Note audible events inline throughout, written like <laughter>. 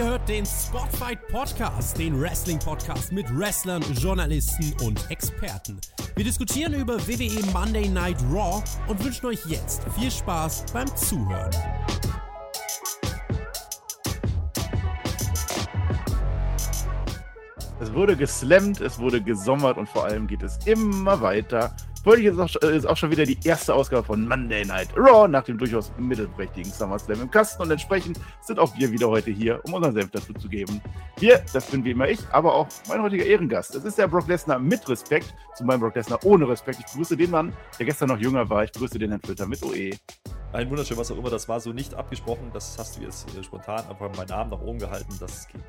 Ihr hört den Spotfight Podcast, den Wrestling Podcast mit Wrestlern, Journalisten und Experten. Wir diskutieren über WWE Monday Night Raw und wünschen euch jetzt viel Spaß beim Zuhören. Es wurde geslammt, es wurde gesommert und vor allem geht es immer weiter. Heute ist auch, ist auch schon wieder die erste Ausgabe von Monday Night Raw nach dem durchaus mittelprächtigen SummerSlam im Kasten und entsprechend sind auch wir wieder heute hier, um unseren Senf dazu zu geben. Wir, das bin wie immer ich, aber auch mein heutiger Ehrengast. Es ist der Brock Lesnar mit Respekt, zu meinem Brock Lesnar ohne Respekt. Ich begrüße den Mann, der gestern noch jünger war. Ich begrüße den Herrn Flitter mit OE. Ein wunderschön, was auch immer, das war so nicht abgesprochen. Das hast du jetzt äh, spontan einfach meinen Arm nach oben gehalten. Das geht.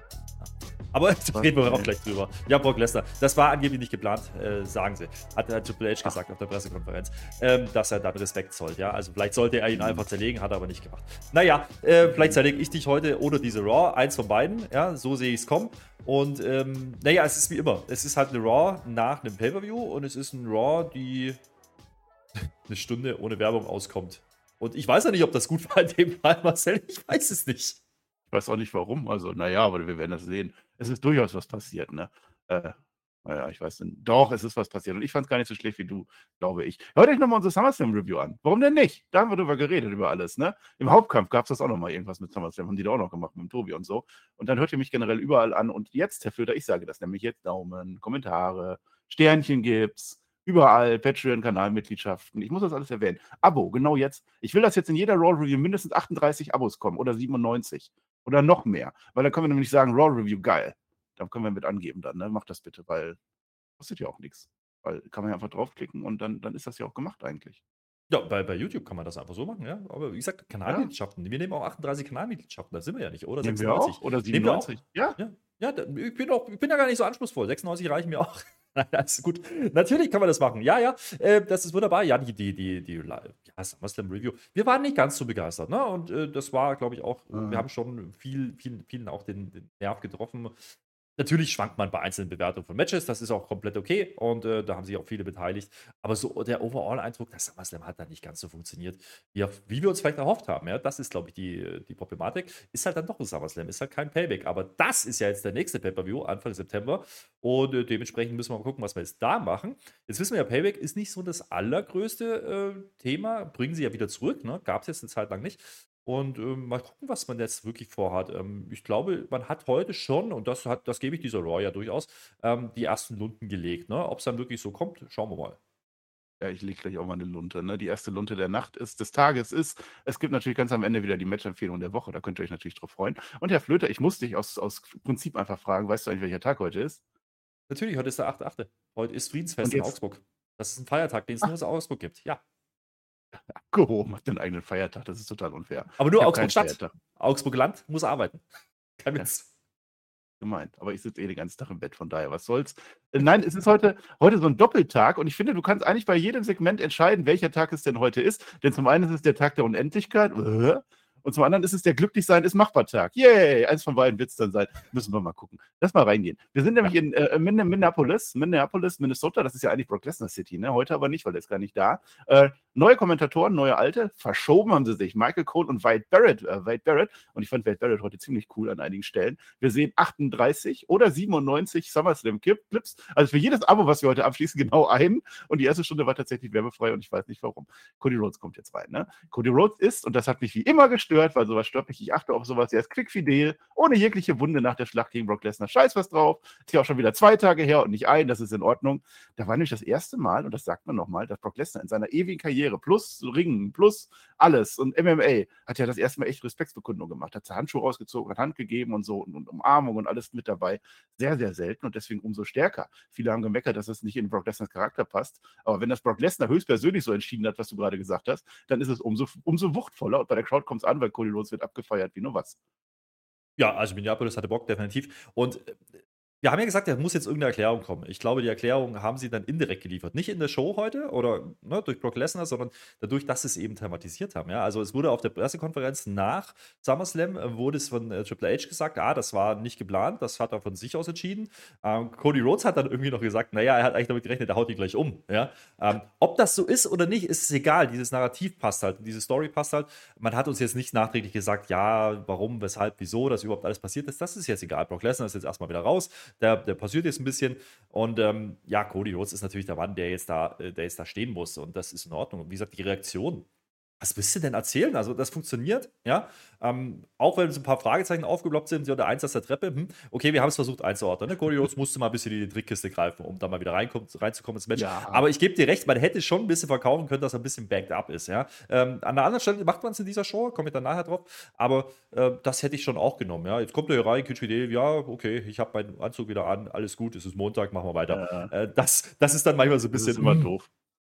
Aber <laughs> da reden wir auch gleich drüber. Ja, Brock Lesnar, das war angeblich nicht geplant, äh, sagen sie. Hat, hat Triple H gesagt Ach. auf der Pressekonferenz, ähm, dass er dann Respekt zollt. Ja, also vielleicht sollte er ihn mhm. einfach zerlegen, hat er aber nicht gemacht. Naja, äh, vielleicht zerlege ich dich heute oder diese Raw, eins von beiden. Ja, so sehe ich es kommen. Und ähm, naja, es ist wie immer. Es ist halt eine Raw nach einem Pay-Per-View und es ist ein Raw, die <laughs> eine Stunde ohne Werbung auskommt. Und ich weiß ja nicht, ob das gut war in dem Fall, Marcel. Ich weiß es nicht. Ich weiß auch nicht warum. Also, naja, aber wir werden das sehen. Es ist durchaus was passiert, ne? Äh, naja, ich weiß nicht. Doch, es ist was passiert. Und ich fand es gar nicht so schlecht wie du, glaube ich. Hört euch nochmal unsere SummerSlam-Review an. Warum denn nicht? Da haben wir drüber geredet, über alles, ne? Im Hauptkampf gab es das auch nochmal irgendwas mit SummerSlam. Haben die da auch noch gemacht mit dem Tobi und so. Und dann hört ihr mich generell überall an. Und jetzt, Herr Flöter, ich sage das nämlich jetzt: Daumen, Kommentare, Sternchen gibt's. Überall, Patreon-Kanalmitgliedschaften. Ich muss das alles erwähnen. Abo, genau jetzt. Ich will, dass jetzt in jeder Raw-Review mindestens 38 Abos kommen oder 97. Oder noch mehr. Weil dann können wir nämlich sagen, Raw Review, geil. Da können wir mit angeben dann, ne? Macht das bitte, weil kostet ja auch nichts. Weil kann man ja einfach draufklicken und dann, dann ist das ja auch gemacht eigentlich. Ja, bei, bei YouTube kann man das einfach so machen, ja. Aber wie gesagt, Kanalmitgliedschaften. Ja. Wir nehmen auch 38 Kanalmitgliedschaften, da sind wir ja nicht, oder? Nehmen 96. Wir auch? Oder 97? Ja. ja. Ja, ich bin, auch, ich bin ja gar nicht so anspruchsvoll. 96 reichen mir auch. <laughs> Alles gut. Natürlich kann man das machen. Ja, ja, äh, das ist wunderbar. Ja, die, die, die, die ja, SummerSlam Review. Wir waren nicht ganz so begeistert, ne? Und äh, das war, glaube ich, auch, mhm. wir haben schon viel, viel, vielen auch den, den Nerv getroffen. Natürlich schwankt man bei einzelnen Bewertungen von Matches, das ist auch komplett okay und äh, da haben sich auch viele beteiligt. Aber so der Overall-Eindruck, das SummerSlam hat da nicht ganz so funktioniert, wie, wie wir uns vielleicht erhofft haben. Ja? Das ist, glaube ich, die, die Problematik. Ist halt dann doch ein SummerSlam, ist halt kein Payback. Aber das ist ja jetzt der nächste Pay-Per-View, Anfang September. Und äh, dementsprechend müssen wir mal gucken, was wir jetzt da machen. Jetzt wissen wir ja, Payback ist nicht so das allergrößte äh, Thema. Bringen sie ja wieder zurück, ne? gab es jetzt eine Zeit lang nicht. Und ähm, mal gucken, was man jetzt wirklich vorhat. Ähm, ich glaube, man hat heute schon, und das, hat, das gebe ich dieser Raw ja durchaus, ähm, die ersten Lunden gelegt. Ne? Ob es dann wirklich so kommt, schauen wir mal. Ja, ich lege gleich auch mal eine Lunte. Ne? Die erste Lunte der Nacht ist, des Tages ist. Es gibt natürlich ganz am Ende wieder die Match-Empfehlung der Woche. Da könnt ihr euch natürlich drauf freuen. Und Herr Flöter, ich muss dich aus, aus Prinzip einfach fragen, weißt du eigentlich, welcher Tag heute ist? Natürlich, heute ist der 8.8. Heute ist Friedensfest in Augsburg. Das ist ein Feiertag, den es nur in Augsburg gibt. Ja abgehoben, hat den eigenen Feiertag. Das ist total unfair. Aber nur Augsburg-Stadt. Augsburg-Land muss arbeiten. <laughs> Kein Witz. Gemeint. Aber ich sitze eh den ganzen Tag im Bett, von daher, was soll's. Äh, nein, es ist heute, heute so ein Doppeltag und ich finde, du kannst eigentlich bei jedem Segment entscheiden, welcher Tag es denn heute ist. Denn zum einen ist es der Tag der Unendlichkeit. Äh, und zum anderen ist es der Glücklichsein ist Machbar-Tag. Yay! Eins von beiden wird es dann sein. Müssen wir mal gucken. Lass mal reingehen. Wir sind nämlich in äh, Minneapolis, Minneapolis, Minnesota. Das ist ja eigentlich Brock Lesnar City, ne? Heute aber nicht, weil er ist gar nicht da. Äh, neue Kommentatoren, neue alte. Verschoben haben sie sich. Michael Cole und Wade Barrett. Äh, Wade Barrett. Und ich fand Wade Barrett heute ziemlich cool an einigen Stellen. Wir sehen 38 oder 97 SummerSlam Clips. Also für jedes Abo, was wir heute abschließen, <laughs> genau ein. Und die erste Stunde war tatsächlich werbefrei und ich weiß nicht warum. Cody Rhodes kommt jetzt rein. Ne? Cody Rhodes ist, und das hat mich wie immer gestört, gestört, weil sowas stört mich. Ich achte auf sowas. Er ist quickfidel, ohne jegliche Wunde nach der Schlacht gegen Brock Lesnar. Scheiß was drauf. Ist ja auch schon wieder zwei Tage her und nicht ein. Das ist in Ordnung. Da war nämlich das erste Mal, und das sagt man nochmal, dass Brock Lesnar in seiner ewigen Karriere plus Ringen, plus alles und MMA hat ja das erste Mal echt Respektsbekundung gemacht. Hat Handschuhe rausgezogen, hat Hand gegeben und so und, und Umarmung und alles mit dabei. Sehr, sehr selten und deswegen umso stärker. Viele haben gemeckert, dass das nicht in Brock Lesnars Charakter passt. Aber wenn das Brock Lesnar höchstpersönlich so entschieden hat, was du gerade gesagt hast, dann ist es umso, umso wuchtvoller und bei der Crowd kommt es an, weil Cody Rhodes wird abgefeiert wie nur was. Ja, also Minneapolis hatte Bock, definitiv. Und äh, Wir haben ja gesagt, da muss jetzt irgendeine Erklärung kommen. Ich glaube, die Erklärung haben sie dann indirekt geliefert. Nicht in der Show heute oder ne, durch Brock Lesnar, sondern dadurch, dass sie es eben thematisiert haben. Ja? Also es wurde auf der Pressekonferenz nach SummerSlam, äh, wurde es von äh, Triple H gesagt, ah, das war nicht geplant, das hat er von sich aus entschieden. Ähm, Cody Rhodes hat dann irgendwie noch gesagt, naja, er hat eigentlich damit gerechnet, er haut ihn gleich um. Ja? Ähm, ob das so ist oder nicht, ist es egal. Dieses Narrativ passt halt, diese Story passt halt. Man hat uns jetzt nicht nachträglich gesagt, ja, warum, weshalb, wieso, dass überhaupt alles passiert ist. Das ist jetzt egal. Brock Lesnar ist jetzt erstmal wieder raus der, der passiert jetzt ein bisschen. Und ähm, ja, Cody Rhodes ist natürlich der Mann, der jetzt da, äh, der jetzt da stehen muss. Und das ist in Ordnung. Und wie gesagt, die Reaktion was willst du denn erzählen? Also, das funktioniert, ja. Ähm, auch wenn so ein paar Fragezeichen aufgeploppt sind, ja, der Eins aus der Treppe, hm, okay, wir haben es versucht einzuordnen. Ne? Cody Rhodes musste mal ein bisschen in die Trickkiste greifen, um da mal wieder reinzukommen ins Match. Ja. Aber ich gebe dir recht, man hätte schon ein bisschen verkaufen können, dass er ein bisschen backed up ist, ja. Ähm, an der anderen Stelle macht man es in dieser Show, komme ich dann nachher drauf, aber äh, das hätte ich schon auch genommen, ja. Jetzt kommt er hier rein, Kitschide, ja, okay, ich habe meinen Anzug wieder an, alles gut, es ist Montag, machen wir weiter. Ja. Äh, das, das ist dann manchmal so ein bisschen. Das ist immer doof.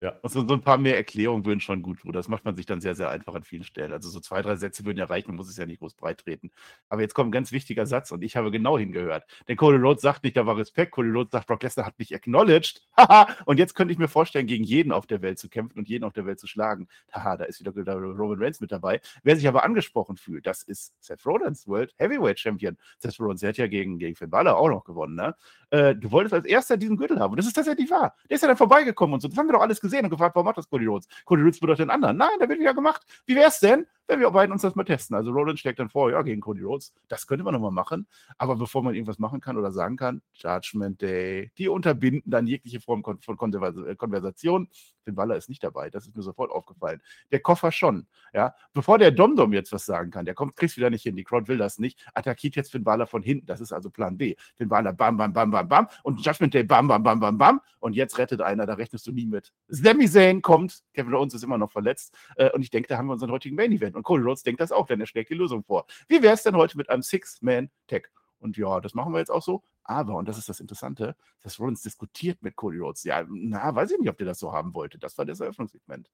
Ja. Also so ein paar mehr Erklärungen würden schon gut tun. Das macht man sich dann sehr, sehr einfach an vielen Stellen. Also so zwei, drei Sätze würden ja reichen, man muss es ja nicht groß breit treten. Aber jetzt kommt ein ganz wichtiger Satz und ich habe genau hingehört. Denn Cody Rhodes sagt nicht, da war Respekt. Cody Rhodes sagt, Brock Lesnar hat mich acknowledged. <laughs> Haha. und jetzt könnte ich mir vorstellen, gegen jeden auf der Welt zu kämpfen und jeden auf der Welt zu schlagen. Haha, da ist wieder Roman Reigns mit dabei. Wer sich aber angesprochen fühlt, das ist Seth Rollins, World Heavyweight Champion. Seth Rollins, der hat ja gegen, gegen Finn Balor auch noch gewonnen, ne? Äh, du wolltest als erster diesen Gürtel haben. Und das ist tatsächlich wahr. Der ist ja dann vorbeigekommen und so. Das haben wir doch alles gesehen und gefragt, warum macht das Cody Rhodes? Cody Rhodes bedeutet den anderen. Nein, da wird wieder gemacht. Wie wär's denn? Wenn wir beiden uns das mal testen. Also Roland schlägt dann vor, ja, gegen Cody Rhodes, das könnte man nochmal machen. Aber bevor man irgendwas machen kann oder sagen kann, Judgment Day, die unterbinden dann jegliche Form von äh, Konversation. Finn Balor ist nicht dabei, das ist mir sofort aufgefallen. Der Koffer schon, ja. Bevor der Domdom jetzt was sagen kann, der kommt, kriegt wieder nicht hin, die Crowd will das nicht, attackiert jetzt Finn Balor von hinten, das ist also Plan B. Finn Balor bam, bam, bam, bam, bam und Judgment Day bam, bam, bam, bam, bam und jetzt rettet einer, da rechnest du nie mit. Sami Zayn kommt, Kevin Owens ist immer noch verletzt äh, und ich denke, da haben wir unseren heutigen Main Event und Cody Rhodes denkt das auch, denn er schlägt die Lösung vor. Wie wäre es denn heute mit einem Six-Man-Tag? Und ja, das machen wir jetzt auch so. Aber, und das ist das Interessante, dass Rollins diskutiert mit Cody Rhodes. Ja, na, weiß ich nicht, ob der das so haben wollte. Das war das Eröffnungssegment.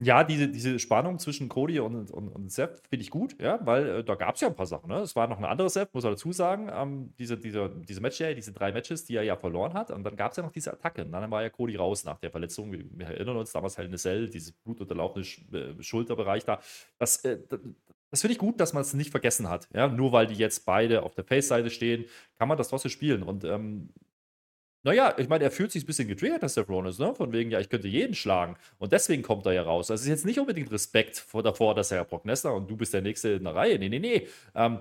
Ja, diese, diese Spannung zwischen Cody und, und, und Seth finde ich gut, ja, weil äh, da gab es ja ein paar Sachen. Ne? Es war noch ein anderes Seth, muss man dazu sagen. Ähm, diese, diese, diese Match, diese drei Matches, die er ja verloren hat. Und dann gab es ja noch diese Attacke. Und dann war ja Cody raus nach der Verletzung. Wir, wir erinnern uns damals halt eine Cell, dieses blutunterlaufene äh, Schulterbereich da. Das, äh, das finde ich gut, dass man es nicht vergessen hat. Ja? Nur weil die jetzt beide auf der Face-Seite stehen, kann man das trotzdem spielen. Und ähm, naja, ich meine, er fühlt sich ein bisschen getriggert, dass der Rollins, ne? Von wegen, ja, ich könnte jeden schlagen. Und deswegen kommt er ja raus. Das ist jetzt nicht unbedingt Respekt vor, davor, dass er Brock Lesnar und du bist der Nächste in der Reihe. Nee, nee, nee. Ähm,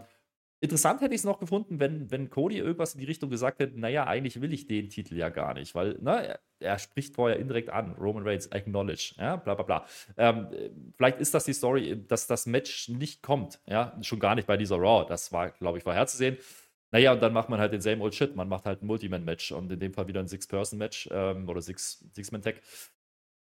interessant hätte ich es noch gefunden, wenn, wenn Cody irgendwas in die Richtung gesagt hätte, naja, eigentlich will ich den Titel ja gar nicht, weil, ne, er, er spricht vorher indirekt an, Roman Reigns, acknowledge, ja, bla bla bla. Ähm, vielleicht ist das die Story, dass das Match nicht kommt, ja, schon gar nicht bei dieser Raw. Das war, glaube ich, vorherzusehen. Naja, und dann macht man halt den same old shit. Man macht halt ein Multiman-Match und in dem Fall wieder ein Six-Person-Match ähm, oder Six-Man-Tag.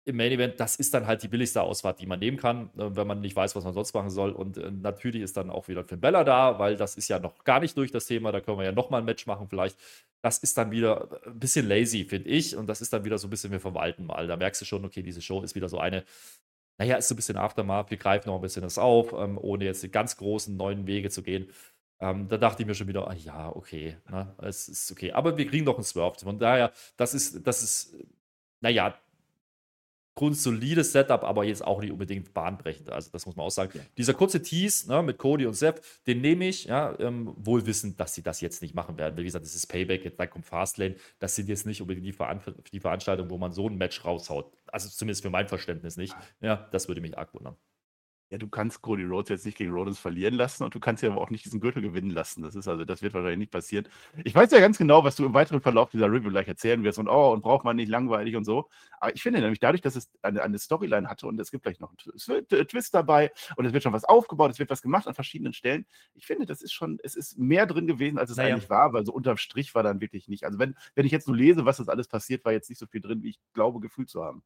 Im Main Event, das ist dann halt die billigste Ausfahrt, die man nehmen kann, äh, wenn man nicht weiß, was man sonst machen soll. Und äh, natürlich ist dann auch wieder Finn Bella da, weil das ist ja noch gar nicht durch das Thema. Da können wir ja nochmal ein Match machen, vielleicht. Das ist dann wieder ein bisschen lazy, finde ich. Und das ist dann wieder so ein bisschen, wir verwalten mal. Da merkst du schon, okay, diese Show ist wieder so eine, naja, ist so ein bisschen Aftermath. Wir greifen noch ein bisschen das auf, ähm, ohne jetzt die ganz großen neuen Wege zu gehen. Ähm, da dachte ich mir schon wieder, ah, ja, okay, ne, es ist okay. Aber wir kriegen doch einen Swerve. Von daher, das ist, das ist, naja, grundsolides Setup, aber jetzt auch nicht unbedingt bahnbrechend. Also, das muss man auch sagen. Ja. Dieser kurze Tease ne, mit Cody und Seth, den nehme ich, ja, ähm, wohl wissend, dass sie das jetzt nicht machen werden. Wie gesagt, das ist Payback, jetzt kommt Fastlane. Das sind jetzt nicht unbedingt die, Veran die Veranstaltung, wo man so ein Match raushaut. Also, zumindest für mein Verständnis nicht. Ja, das würde mich arg wundern ja, du kannst Cody Rhodes jetzt nicht gegen Rollins verlieren lassen und du kannst ja aber auch nicht diesen Gürtel gewinnen lassen. Das ist also, das wird wahrscheinlich nicht passieren. Ich weiß ja ganz genau, was du im weiteren Verlauf dieser Review gleich erzählen wirst und oh, und braucht man nicht langweilig und so. Aber ich finde nämlich dadurch, dass es eine, eine Storyline hatte und es gibt gleich noch einen Twist dabei und es wird schon was aufgebaut, es wird was gemacht an verschiedenen Stellen. Ich finde, das ist schon, es ist mehr drin gewesen, als es naja. eigentlich war, weil so unterm Strich war dann wirklich nicht. Also wenn, wenn ich jetzt so lese, was das alles passiert, war jetzt nicht so viel drin, wie ich glaube, gefühlt zu haben.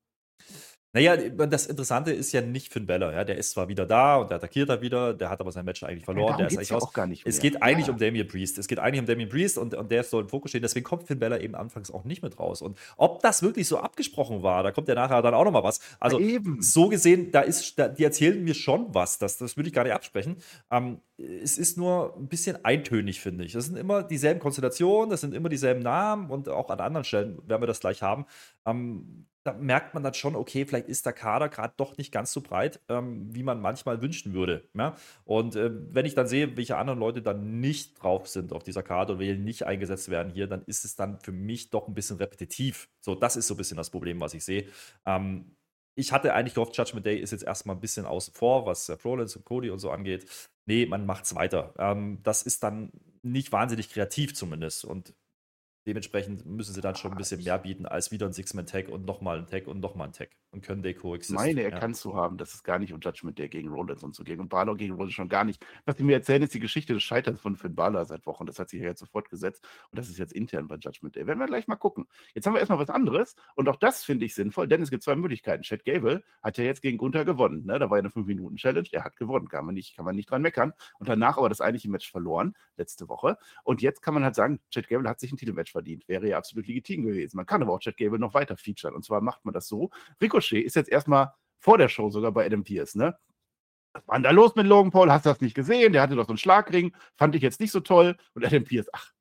Naja, das Interessante ist ja nicht Finn Balor. Ja? Der ist zwar wieder da und der attackiert da wieder, der hat aber sein Match eigentlich verloren. Ja, der ist eigentlich ja auch gar nicht Es mehr. geht eigentlich ja. um Damien Priest. Es geht eigentlich um Damien Priest und, und der soll im Fokus stehen. Deswegen kommt Finn Balor eben anfangs auch nicht mit raus. Und ob das wirklich so abgesprochen war, da kommt ja nachher dann auch nochmal was. Also so gesehen, da ist, da, die erzählen mir schon was. Das, das würde ich gar nicht absprechen. Ähm, es ist nur ein bisschen eintönig, finde ich. Das sind immer dieselben Konstellationen, das sind immer dieselben Namen und auch an anderen Stellen werden wir das gleich haben. Ähm, da merkt man dann schon, okay, vielleicht ist der Kader gerade doch nicht ganz so breit, ähm, wie man manchmal wünschen würde. Ja? Und äh, wenn ich dann sehe, welche anderen Leute dann nicht drauf sind auf dieser Karte und welche nicht eingesetzt werden hier, dann ist es dann für mich doch ein bisschen repetitiv. So, das ist so ein bisschen das Problem, was ich sehe. Ähm, ich hatte eigentlich gehofft, Judgment Day ist jetzt erstmal ein bisschen außen vor, was äh, Rollins und Cody und so angeht. Nee, man macht es weiter. Ähm, das ist dann nicht wahnsinnig kreativ zumindest. Und Dementsprechend müssen sie dann schon ein bisschen mehr bieten als wieder ein Six-Man-Tag und nochmal ein Tag und nochmal ein Tag. Und können they coexist. Meine ja. erkannst du haben, dass es gar nicht um Judgment Day gegen Rollins und so ging. Und Balor gegen Rollins schon gar nicht. Was sie mir erzählen, ist die Geschichte des Scheiterns von Finn Balor seit Wochen. Das hat sich ja jetzt sofort gesetzt. Und das ist jetzt intern bei Judgment Day. Werden wir gleich mal gucken. Jetzt haben wir erstmal was anderes. Und auch das finde ich sinnvoll, denn es gibt zwei Möglichkeiten. Chad Gable hat ja jetzt gegen Gunther gewonnen. Ne? Da war ja eine 5-Minuten-Challenge. Er hat gewonnen. Kann man, nicht, kann man nicht dran meckern. Und danach aber das eigentliche Match verloren, letzte Woche. Und jetzt kann man halt sagen, Chad Gable hat sich ein Titelmatch verdient. Wäre ja absolut legitim gewesen. Man kann aber auch Chad Gable noch weiter featuren. Und zwar macht man das so. Ricochet ist jetzt erstmal vor der Show sogar bei Adam Pierce, ne? Was war denn da los mit Logan Paul? Hast du das nicht gesehen? Der hatte doch so einen Schlagring. Fand ich jetzt nicht so toll. Und Adam Pierce, ach,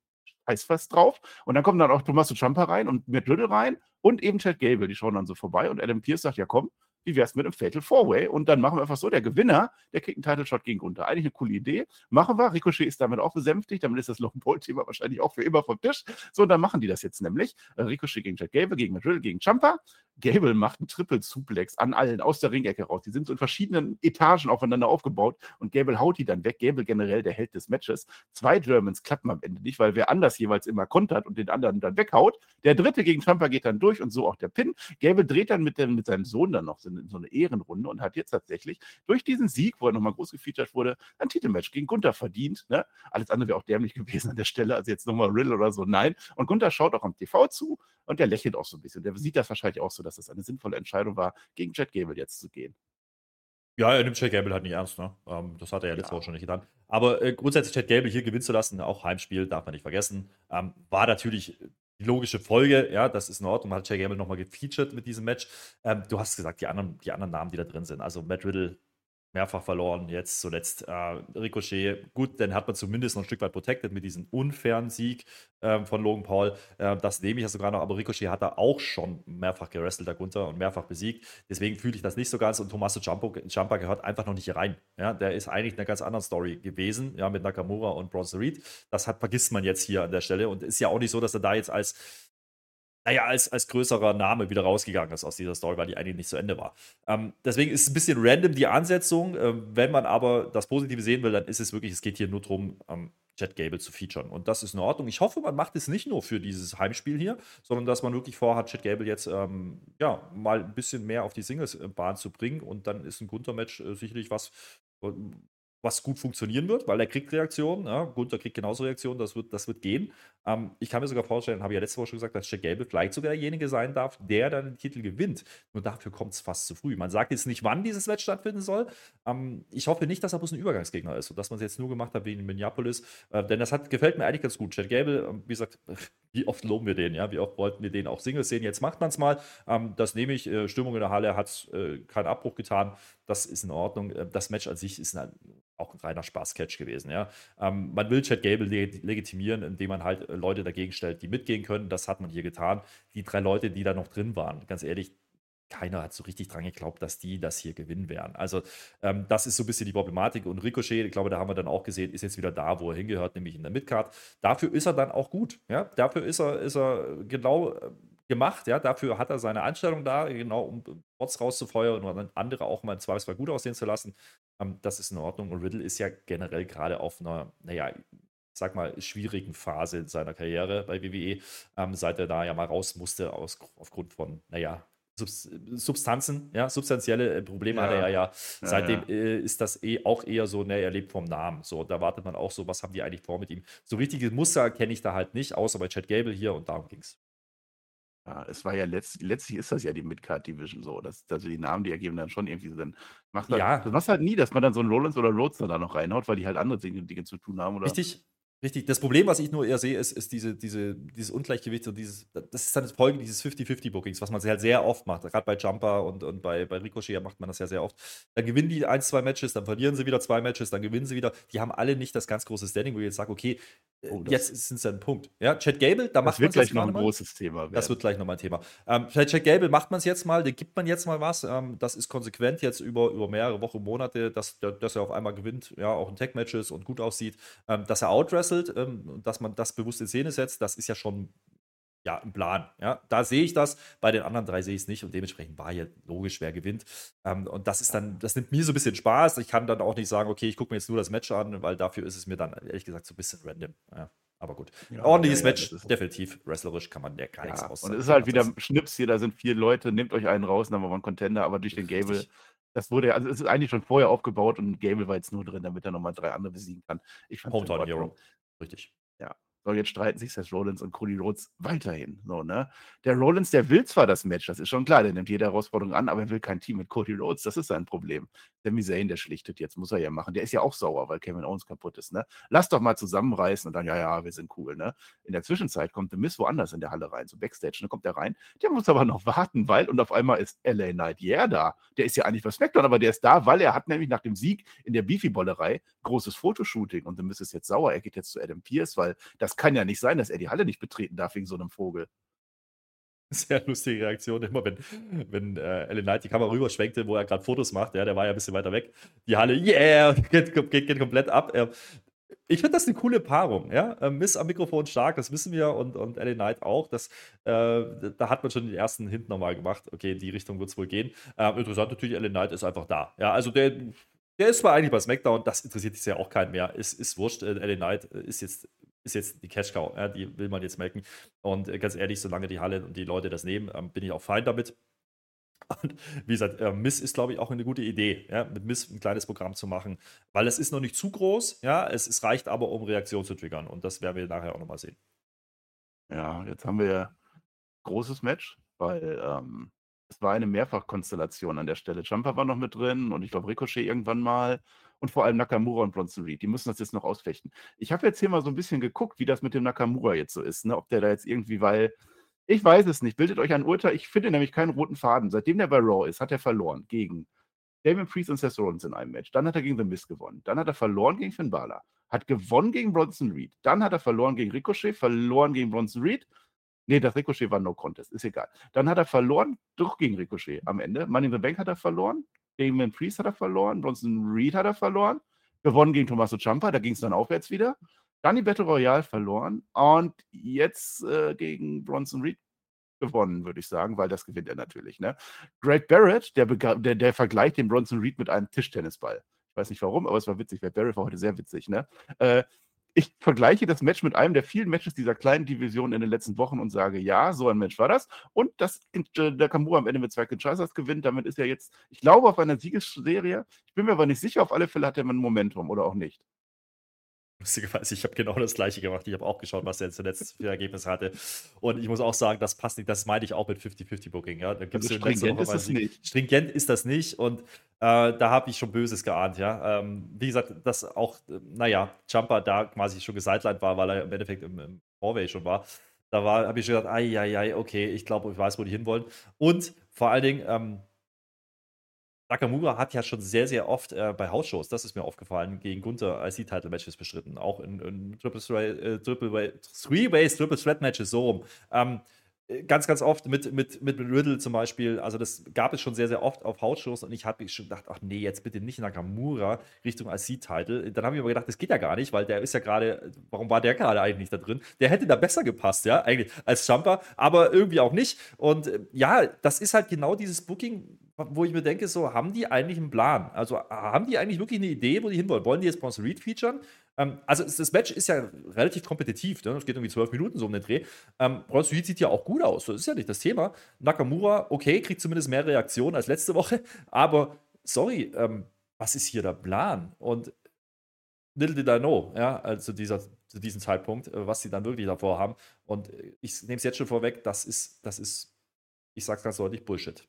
heißt fast drauf. Und dann kommen dann auch Tommaso Ciampa rein und Matt Riddle rein und eben Chad Gable. Die schauen dann so vorbei. Und Adam Pierce sagt, ja komm, wie wär's mit einem Fatal Four-Way? Und dann machen wir einfach so, der Gewinner, der kriegt einen Title-Shot gegen Gunther. Eigentlich eine coole Idee. Machen wir. Ricochet ist damit auch besänftigt. Damit ist das Logan Paul-Thema wahrscheinlich auch für immer vom Tisch. So, und dann machen die das jetzt nämlich. Äh, Ricochet gegen Chad Gable, gegen Matt Riddle, gegen Ciampa. Gable macht einen Triple-Suplex an allen aus der Ringecke raus. Die sind so in verschiedenen Etagen aufeinander aufgebaut und Gable haut die dann weg. Gable generell der Held des Matches. Zwei Germans klappen am Ende nicht, weil wer anders jeweils immer kontert und den anderen dann weghaut. Der dritte gegen Ciampa geht dann durch und so auch der Pin. Gable dreht dann mit, dem, mit seinem Sohn dann noch so eine, so eine Ehrenrunde und hat jetzt tatsächlich durch diesen Sieg, wo er nochmal groß gefeatured wurde, ein Titelmatch gegen Gunther verdient. Ne? Alles andere wäre auch dämlich <laughs> gewesen an der Stelle, also jetzt nochmal Riddle oder so. Nein. Und Gunther schaut auch am TV zu und der lächelt auch so ein bisschen. Der sieht das wahrscheinlich auch so, dass es eine sinnvolle Entscheidung war, gegen Chad Gable jetzt zu gehen. Ja, er nimmt Chad Gable halt nicht ernst, ne? Ähm, das hat er ja letzte Ja. Woche schon nicht getan. Aber äh, grundsätzlich Chad Gable hier gewinnen zu lassen, auch Heimspiel, darf man nicht vergessen, ähm, war natürlich die logische Folge, ja, das ist in Ordnung. Hat Chad Gable nochmal gefeatured mit diesem Match. Ähm, du hast gesagt, die anderen, die anderen Namen, die da drin sind, also Matt Riddle mehrfach verloren, jetzt zuletzt äh, Ricochet. Gut, dann hat man zumindest noch ein Stück weit protected mit diesem unfairen Sieg ähm, von Logan Paul. Äh, das nehme ich ja sogar noch, aber Ricochet hat da auch schon mehrfach gerestelt darunter und mehrfach besiegt. Deswegen fühle ich das nicht so ganz und Tommaso Ciampa gehört einfach noch nicht hier rein. Ja, der ist eigentlich in einer ganz anderen Story gewesen, ja, mit Nakamura und Bronson Reed. Das hat, vergisst man jetzt hier an der Stelle und ist ja auch nicht so, dass er da jetzt als naja, als, als größerer Name wieder rausgegangen ist aus dieser Story, weil die eigentlich nicht zu Ende war. Ähm, deswegen ist es ein bisschen random die Ansetzung. Ähm, wenn man aber das Positive sehen will, dann ist es wirklich, es geht hier nur darum, ähm, Jet Gable zu featuren. Und das ist in Ordnung. Ich hoffe, man macht es nicht nur für dieses Heimspiel hier, sondern dass man wirklich vorhat, Jet Gable jetzt ähm, ja, mal ein bisschen mehr auf die Singles-Bahn zu bringen. Und dann ist ein Gunther-Match äh, sicherlich was, was gut funktionieren wird, weil er kriegt Reaktionen. Ja, Gunther kriegt genauso Reaktionen, das wird, das wird gehen. Ähm, ich kann mir sogar vorstellen, habe ich ja letzte Woche schon gesagt, dass Jack Gable vielleicht sogar derjenige sein darf, der dann den Titel gewinnt. Nur dafür kommt es fast zu früh. Man sagt jetzt nicht, wann dieses Match stattfinden soll. Ähm, ich hoffe nicht, dass er bloß ein Übergangsgegner ist und dass man es jetzt nur gemacht hat wegen Minneapolis. Äh, denn das hat, gefällt mir eigentlich ganz gut. Jack Gable, ähm, wie gesagt, wie oft loben wir den, ja? Wie oft wollten wir den auch Singles sehen? Jetzt macht man es mal. Ähm, das nehme ich. Äh, Stimmung in der Halle hat äh, keinen Abbruch getan. Das ist in Ordnung. Äh, das Match an sich ist ein, auch ein reiner Spaß-Catch gewesen. Ja? Ähm, man will Chad Gable leg legitimieren, indem man halt äh, Leute dagegen stellt, die mitgehen können. Das hat man hier getan. Die drei Leute, die da noch drin waren, ganz ehrlich, keiner hat so richtig dran geglaubt, dass die das hier gewinnen werden. Also, ähm, das ist so ein bisschen die Problematik. Und Ricochet, ich glaube, da haben wir dann auch gesehen, ist jetzt wieder da, wo er hingehört, nämlich in der Midcard. Dafür ist er dann auch gut. Ja? Dafür ist er, ist er genau äh, gemacht. Ja? Dafür hat er seine Einstellung da, genau, um Bots rauszufeuern und andere auch mal im Zweifelsfall gut aussehen zu lassen. Ähm, das ist in Ordnung. Und Riddle ist ja generell gerade auf einer, naja, sag mal, schwierigen Phase in seiner Karriere bei WWE, ähm, seit er da ja mal raus musste aus, aufgrund von, naja, Substanzen, ja, substanzielle äh, Probleme Ja. hat er ja, ja. Ja, Seitdem ja. Äh, ist das eh auch eher so, ne, er lebt vom Namen. So, da wartet man auch so, was haben die eigentlich vor mit ihm? So richtige Muster kenne ich da halt nicht, außer bei Chad Gable hier und darum ging's. Ja, es war ja letzt, letztlich ist das ja die Midcard Division so, dass, dass die Namen, die ergeben dann schon irgendwie Sinn. Macht halt, Ja, das machst halt nie, dass man dann so einen Rollins oder Roadster da noch reinhaut, weil die halt andere Dinge, Dinge zu tun haben oder. Richtig, richtig. Das Problem, was ich nur eher sehe, ist, ist diese, diese, dieses Ungleichgewicht und dieses, das ist dann die Folge dieses 50-50-Bookings, was man halt sehr oft macht. Gerade bei Jumper und, und bei, bei Ricochet macht man das ja sehr oft. Dann gewinnen die ein, zwei Matches, dann verlieren sie wieder zwei Matches, dann gewinnen sie wieder. Die haben alle nicht das ganz große Standing, wo ich jetzt sage, okay, äh, Oh, das- jetzt sind sie einem Punkt. Ja, Chad Gable, da das macht man wird es gleich jetzt noch gerade ein mal. großes Thema werden. Das wird gleich nochmal ein Thema. Ähm, bei Jack Gable macht man es jetzt mal, den gibt man jetzt mal was. Ähm, das ist konsequent jetzt über, über mehrere Wochen, Monate, dass, dass er auf einmal gewinnt, ja, auch in Tech-Matches und gut aussieht. Ähm, dass er outwrestelt, ähm, und dass man das bewusst in Szene setzt, das ist ja schon ja, ein Plan. Ja, da sehe ich das. Bei den anderen drei sehe ich es nicht und dementsprechend war hier logisch, wer gewinnt. Ähm, und das ist dann, das nimmt mir so ein bisschen Spaß. Ich kann dann auch nicht sagen, okay, ich gucke mir jetzt nur das Match an, weil dafür ist es mir dann ehrlich gesagt so ein bisschen random. Ja, aber gut. Ja, Ordentliches ja, Match, definitiv. Wrestlerisch kann man ja gar nichts aussagen. und es ist halt wieder Das- Schnips hier, da sind vier Leute, nehmt euch einen raus, dann haben wir einen Contender, aber durch den Gable, das wurde ja, also es ist eigentlich schon vorher aufgebaut und Gable war jetzt nur drin, damit er nochmal drei andere besiegen kann. Ich fand's in Hometown. Hero. Richtig. So, jetzt streiten sich Seth Rollins und Cody Rhodes weiterhin. So, ne? Der Rollins, der will zwar das Match, das ist schon klar, der nimmt jede Herausforderung an, aber er will kein Team mit Cody Rhodes, das ist sein Problem. Sami Zayn, der schlichtet jetzt, muss er ja machen. Der ist ja auch sauer, weil Kevin Owens kaputt ist, ne? Lass doch mal zusammenreißen und dann, ja, ja, wir sind cool, ne? In der Zwischenzeit kommt The Miz woanders in der Halle rein, so Backstage, ne? Kommt der rein, der muss aber noch warten, weil, und auf einmal ist LA Knight yeah da. Der ist ja eigentlich bei SmackDown, aber der ist da, weil er hat nämlich nach dem Sieg in der Beefy-Bollerei großes Fotoshooting und The Miz ist jetzt sauer, er geht jetzt zu Adam Pierce, weil das kann ja nicht sein, dass er die Halle nicht betreten darf wegen so einem Vogel. Sehr lustige Reaktion, immer wenn, wenn äh, Ellen Knight die Kamera rüberschwenkte, wo er gerade Fotos macht. Ja, der war ja ein bisschen weiter weg. Die Halle, yeah, <laughs> geht, geht, geht komplett ab. Äh, ich finde das eine coole Paarung. Ja? Äh, Miss am Mikrofon stark, das wissen wir, und, und Ellen Knight auch. Das, äh, da hat man schon den ersten Hint nochmal gemacht. Okay, in die Richtung wird es wohl gehen. Äh, interessant natürlich, Ellen Knight ist einfach da. Ja, also der. Der ist zwar eigentlich bei SmackDown, das interessiert sich ja auch keinen mehr. Ist, ist wurscht. Äh, LA Knight ist jetzt, ist jetzt die Cash Cow. Ja, die will man jetzt melken. Und äh, ganz ehrlich, solange die Halle und die Leute das nehmen, ähm, bin ich auch fein damit. <laughs> Und wie gesagt, äh, Miss ist, glaube ich, auch eine gute Idee, ja, mit Miss ein kleines Programm zu machen, weil es ist noch nicht zu groß, ja, es, es reicht aber, um Reaktion zu triggern und das werden wir nachher auch nochmal sehen. Ja, jetzt haben wir großes Match, weil ähm, es war eine Mehrfachkonstellation an der Stelle. Jumper war noch mit drin und ich glaube Ricochet irgendwann mal und vor allem Nakamura und Bronson Reed. Die müssen das jetzt noch ausfechten. Ich habe jetzt hier mal so ein bisschen geguckt, wie das mit dem Nakamura jetzt so ist, ne? ob der da jetzt irgendwie, weil ich weiß es nicht, bildet euch ein Urteil. Ich finde nämlich keinen roten Faden. Seitdem der bei Raw ist, hat er verloren gegen Damien Priest und Seth Rollins in einem Match. Dann hat er gegen The Miz gewonnen. Dann hat er verloren gegen Finn Balor. Hat gewonnen gegen Bronson Reed. Dann hat er verloren gegen Ricochet, verloren gegen Bronson Reed. Nee, das Ricochet war No Contest, ist egal. Dann hat er verloren, doch gegen Ricochet am Ende. Money in the Bank hat er verloren. Damien Priest hat er verloren. Bronson Reed hat er verloren. Gewonnen gegen Tommaso Ciampa, da ging es dann aufwärts wieder. Dann die Battle Royale verloren. Und jetzt äh, gegen Bronson Reed gewonnen, würde ich sagen, weil das gewinnt er natürlich. Ne? Greg Barrett, der, der, der vergleicht den Bronson Reed mit einem Tischtennisball. Ich weiß nicht warum, aber es war witzig. Greg Barrett war heute sehr witzig. Ne? Äh, ich vergleiche das Match mit einem der vielen Matches dieser kleinen Division in den letzten Wochen und sage, ja, so ein Match war das. Und dass äh, der Kamura am Ende mit zwei Kinshasas gewinnt, damit ist er jetzt, ich glaube, auf einer Siegesserie. Ich bin mir aber nicht sicher, auf alle Fälle hat er ein Momentum oder auch nicht. Lustigerweise, ich habe genau das gleiche gemacht. Ich habe auch geschaut, was er zuletzt für Ergebnisse hatte. Und ich muss auch sagen, das passt nicht. Das meinte ich auch mit 50-50-Booking. Ja? Da gibt's Also stringent ist Sieg. nicht. Stringent ist das nicht. Und äh, da habe ich schon Böses geahnt. Ja? Ähm, wie gesagt, dass auch, äh, naja, Jumper da quasi schon gesidelined war, weil er im Endeffekt im, im Fourway schon war. Da war, habe ich schon gedacht, ai, ai, ai, okay, ich glaube, ich weiß, wo die hinwollen. Und vor allen Dingen, ähm, Nakamura hat ja schon sehr, sehr oft äh, bei Hausshows, das ist mir aufgefallen, gegen Gunther IC-Title-Matches bestritten. Auch in, in Triple, Threat- äh, Triple Way, Three-Ways, Triple Threat-Matches, so rum. Ähm, äh, ganz, ganz oft mit, mit, mit Riddle zum Beispiel. Also, das gab es schon sehr, sehr oft auf Hausshows und ich habe schon gedacht, ach nee, jetzt bitte nicht Nakamura Richtung IC-Title. Dann habe ich aber gedacht, das geht ja gar nicht, weil der ist ja gerade, warum war der gerade eigentlich nicht da drin? Der hätte da besser gepasst, ja, eigentlich als Jumper, aber irgendwie auch nicht. Und äh, ja, das ist halt genau dieses Booking, wo ich mir denke, so, haben die eigentlich einen Plan? Also haben die eigentlich wirklich eine Idee, wo die hinwollen? Wollen die jetzt Bronson Reed featuren? Ähm, also das Match ist ja relativ kompetitiv, ne? es geht irgendwie zwölf Minuten so um den Dreh. Ähm, Bronson Reed sieht ja auch gut aus, das ist ja nicht das Thema. Nakamura, okay, kriegt zumindest mehr Reaktionen als letzte Woche, <laughs> aber sorry, ähm, was ist hier der Plan? Und Little did I know, ja, also dieser zu diesem Zeitpunkt, äh, was sie dann wirklich davor haben. Und äh, ich nehme es jetzt schon vorweg, das ist, das ist, ich sage ganz deutlich, Bullshit.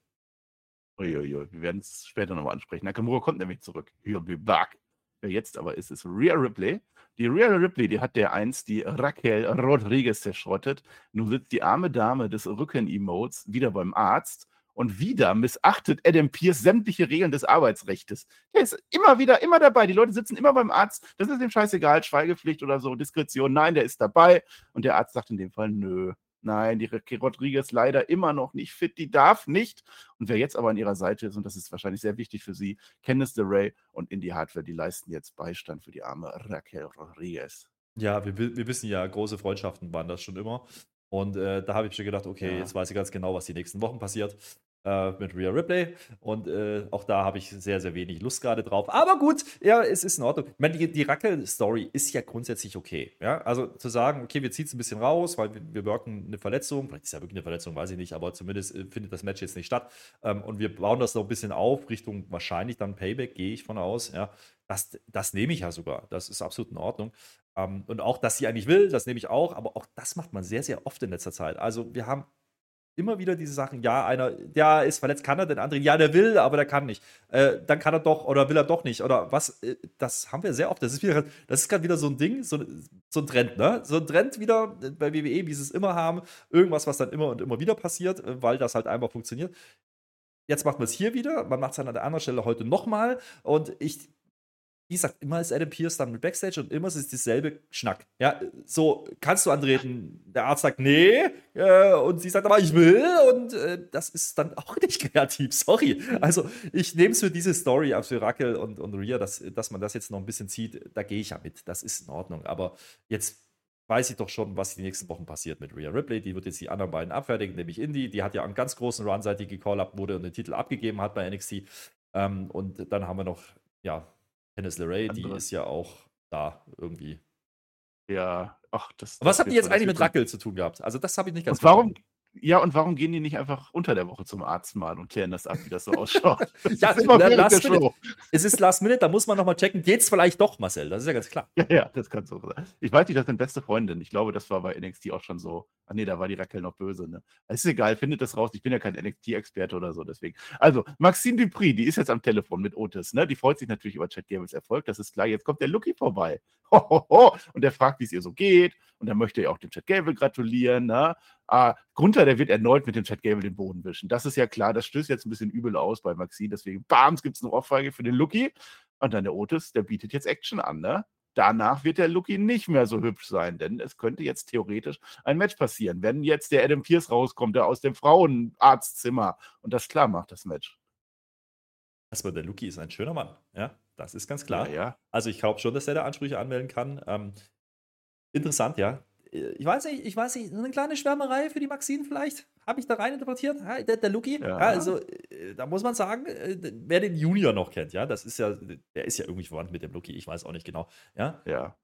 Uiuiui, wir werden es später nochmal ansprechen. Nakamura kommt nämlich zurück. He'll be back. Jetzt aber ist, ist Rhea Ripley. Die Rhea Ripley, die hat der einst die Raquel Rodriguez zerschrottet. Nun sitzt die arme Dame des Rücken-Emotes wieder beim Arzt und wieder missachtet Adam Pierce sämtliche Regeln des Arbeitsrechts. Der ist immer wieder, immer dabei. Die Leute sitzen immer beim Arzt. Das ist dem scheißegal, Schweigepflicht oder so, Diskretion. Nein, der ist dabei. Und der Arzt sagt in dem Fall, nö, Nein, die Rodriguez leider immer noch nicht fit. Die darf nicht. Und wer jetzt aber an ihrer Seite ist, und das ist wahrscheinlich sehr wichtig für sie, Candice DeRay und Indy Hardware, die leisten jetzt Beistand für die arme Raquel Rodriguez. Ja, wir, wir wissen ja, große Freundschaften waren das schon immer. Und äh, da habe ich schon gedacht, okay, ja. jetzt weiß ich ganz genau, was die nächsten Wochen passiert äh, mit Rhea Ripley. Und äh, auch da habe ich sehr, sehr wenig Lust gerade drauf. Aber gut, ja, es ist in Ordnung. Ich meine, die, die Rackel-Story ist ja grundsätzlich okay. Ja? Also zu sagen, okay, wir ziehen es ein bisschen raus, weil wir, wir wirken eine Verletzung. Vielleicht ist ja wirklich eine Verletzung, weiß ich nicht, aber zumindest äh, findet das Match jetzt nicht statt. Ähm, und wir bauen das noch ein bisschen auf, Richtung wahrscheinlich dann Payback, gehe ich von aus. Ja? Das, das nehme ich ja sogar. Das ist absolut in Ordnung. Ähm, und auch, dass sie eigentlich will, das nehme ich auch, aber auch das macht man sehr, sehr oft in letzter Zeit. Also wir haben immer wieder diese Sachen, ja, einer, der ist verletzt, kann er, den anderen, ja, der will, aber der kann nicht. Äh, dann kann er doch oder will er doch nicht. Oder was, äh, das haben wir sehr oft. Das ist wieder, das ist gerade wieder so ein Ding, so, so ein Trend, ne? So ein Trend wieder bei WWE, wie sie es immer haben. Irgendwas, was dann immer und immer wieder passiert, äh, weil das halt einfach funktioniert. Jetzt macht man es hier wieder, man macht es dann an der anderen Stelle heute nochmal. Und ich wie gesagt, immer ist Adam Pierce dann mit Backstage und immer ist es dieselbe Schnack. Ja, so kannst du antreten. Der Arzt sagt, nee, äh, und sie sagt aber, ich will, und äh, das ist dann auch nicht <laughs> kreativ, sorry. Also, ich nehme es für diese Story, für Raquel und, und Rhea, dass, dass man das jetzt noch ein bisschen zieht, da gehe ich ja mit. Das ist in Ordnung. Aber jetzt weiß ich doch schon, was die nächsten Wochen passiert mit Rhea Ripley. Die wird jetzt die anderen beiden abfertigen, nämlich Indy. Die hat ja einen ganz großen Run, seit die gecall-up wurde und den Titel abgegeben hat bei NXT. Ähm, und dann haben wir noch, ja, Candice LeRae, die ist ja auch da irgendwie. Ja, ach, das. Was habt ihr jetzt eigentlich mit Rackel zu tun gehabt? Also, das habe ich nicht ganz Und warum, ja, und warum gehen die nicht einfach unter der Woche zum Arzt mal und klären das ab, wie das so ausschaut? <laughs> ja, ist immer last minute. Es ist Last Minute, da muss man nochmal checken. Geht's vielleicht doch, Marcel? Das ist ja ganz klar. Ja, ja, das kann so sein. Ich weiß nicht, das sind beste Freundin. Ich glaube, das war bei NXT auch schon so. Ach nee, da war die Raquel noch böse, ne? Es ist egal, findet das raus. Ich bin ja kein NXT-Experte oder so, deswegen. Also, Maxine Dupri, die ist jetzt am Telefon mit Otis, ne? Die freut sich natürlich über Chad Gables Erfolg, das ist klar. Jetzt kommt der Lucky vorbei. Ho, ho, ho. Und der fragt, wie es ihr so geht. Und dann möchte er auch dem Chad Gable gratulieren, ne? Ah, Gunther, der wird erneut mit dem Chad Gable den Boden wischen. Das ist ja klar, das stößt jetzt ein bisschen übel aus bei Maxine, deswegen, bams, gibt es eine Ohrfeige für den Lucky. Und dann der Otis, der bietet jetzt Action an, ne? Danach wird der Lucky nicht mehr so hübsch sein, denn es könnte jetzt theoretisch ein Match passieren, wenn jetzt der Adam Pierce rauskommt, der aus dem Frauenarztzimmer und das klar macht, das Match. Erstmal, der Lucky ist ein schöner Mann, ja, das ist ganz klar. Ja, ja. Also ich glaube schon, dass er da Ansprüche anmelden kann. Ähm, interessant, ja. Ich weiß nicht, ich weiß nicht, eine kleine Schwärmerei für die Maxine vielleicht? Habe ich da rein interpretiert? Der, der Luki? Ja. ja. also, äh, da muss man sagen, äh, wer den Junior noch kennt, ja, das ist ja, der ist ja irgendwie verwandt mit dem Luki, ich weiß auch nicht genau, ja. Ja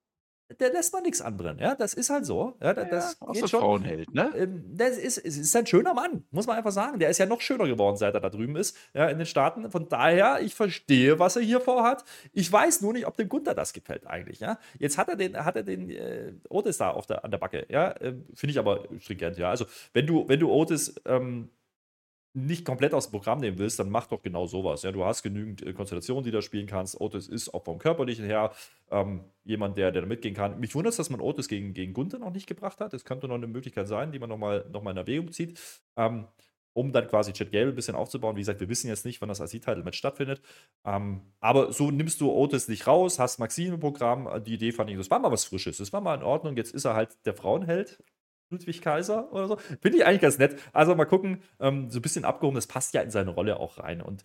der lässt man nichts anbrennen. Ja, das ist halt so. Ja, das ja, geht schon. Frauenheld, ne? Ähm, das ist, ist ein schöner Mann, muss man einfach sagen. Der ist ja noch schöner geworden, seit er da drüben ist, ja, in den Staaten. Von daher, ich verstehe, was er hier vorhat. Ich weiß nur nicht, ob dem Gunther das gefällt eigentlich. Ja, jetzt hat er den, hat er den äh, Otis da auf der, an der Backe. Ja, äh, finde ich aber stringent. Ja, also wenn du, wenn du Otis ähm, nicht komplett aus dem Programm nehmen willst, dann mach doch genau sowas. Ja, du hast genügend äh, Konstellationen, die du spielen kannst. Otis ist auch vom Körperlichen her ähm, jemand, der, der da mitgehen kann. Mich wundert es, dass man Otis gegen, gegen Gunther noch nicht gebracht hat. Das könnte noch eine Möglichkeit sein, die man nochmal noch mal in Erwägung zieht. Ähm, um dann quasi Chad Gable ein bisschen aufzubauen. Wie gesagt, wir wissen jetzt nicht, wann das IC-Title-Match stattfindet. Ähm, aber so nimmst du Otis nicht raus, hast Maxine im Programm. Die Idee fand ich, das war mal was Frisches. Das war mal in Ordnung. Jetzt ist er halt der Frauenheld Ludwig Kaiser oder so. Finde ich eigentlich ganz nett. Also mal gucken, ähm, so ein bisschen abgehoben, das passt ja in seine Rolle auch rein. Und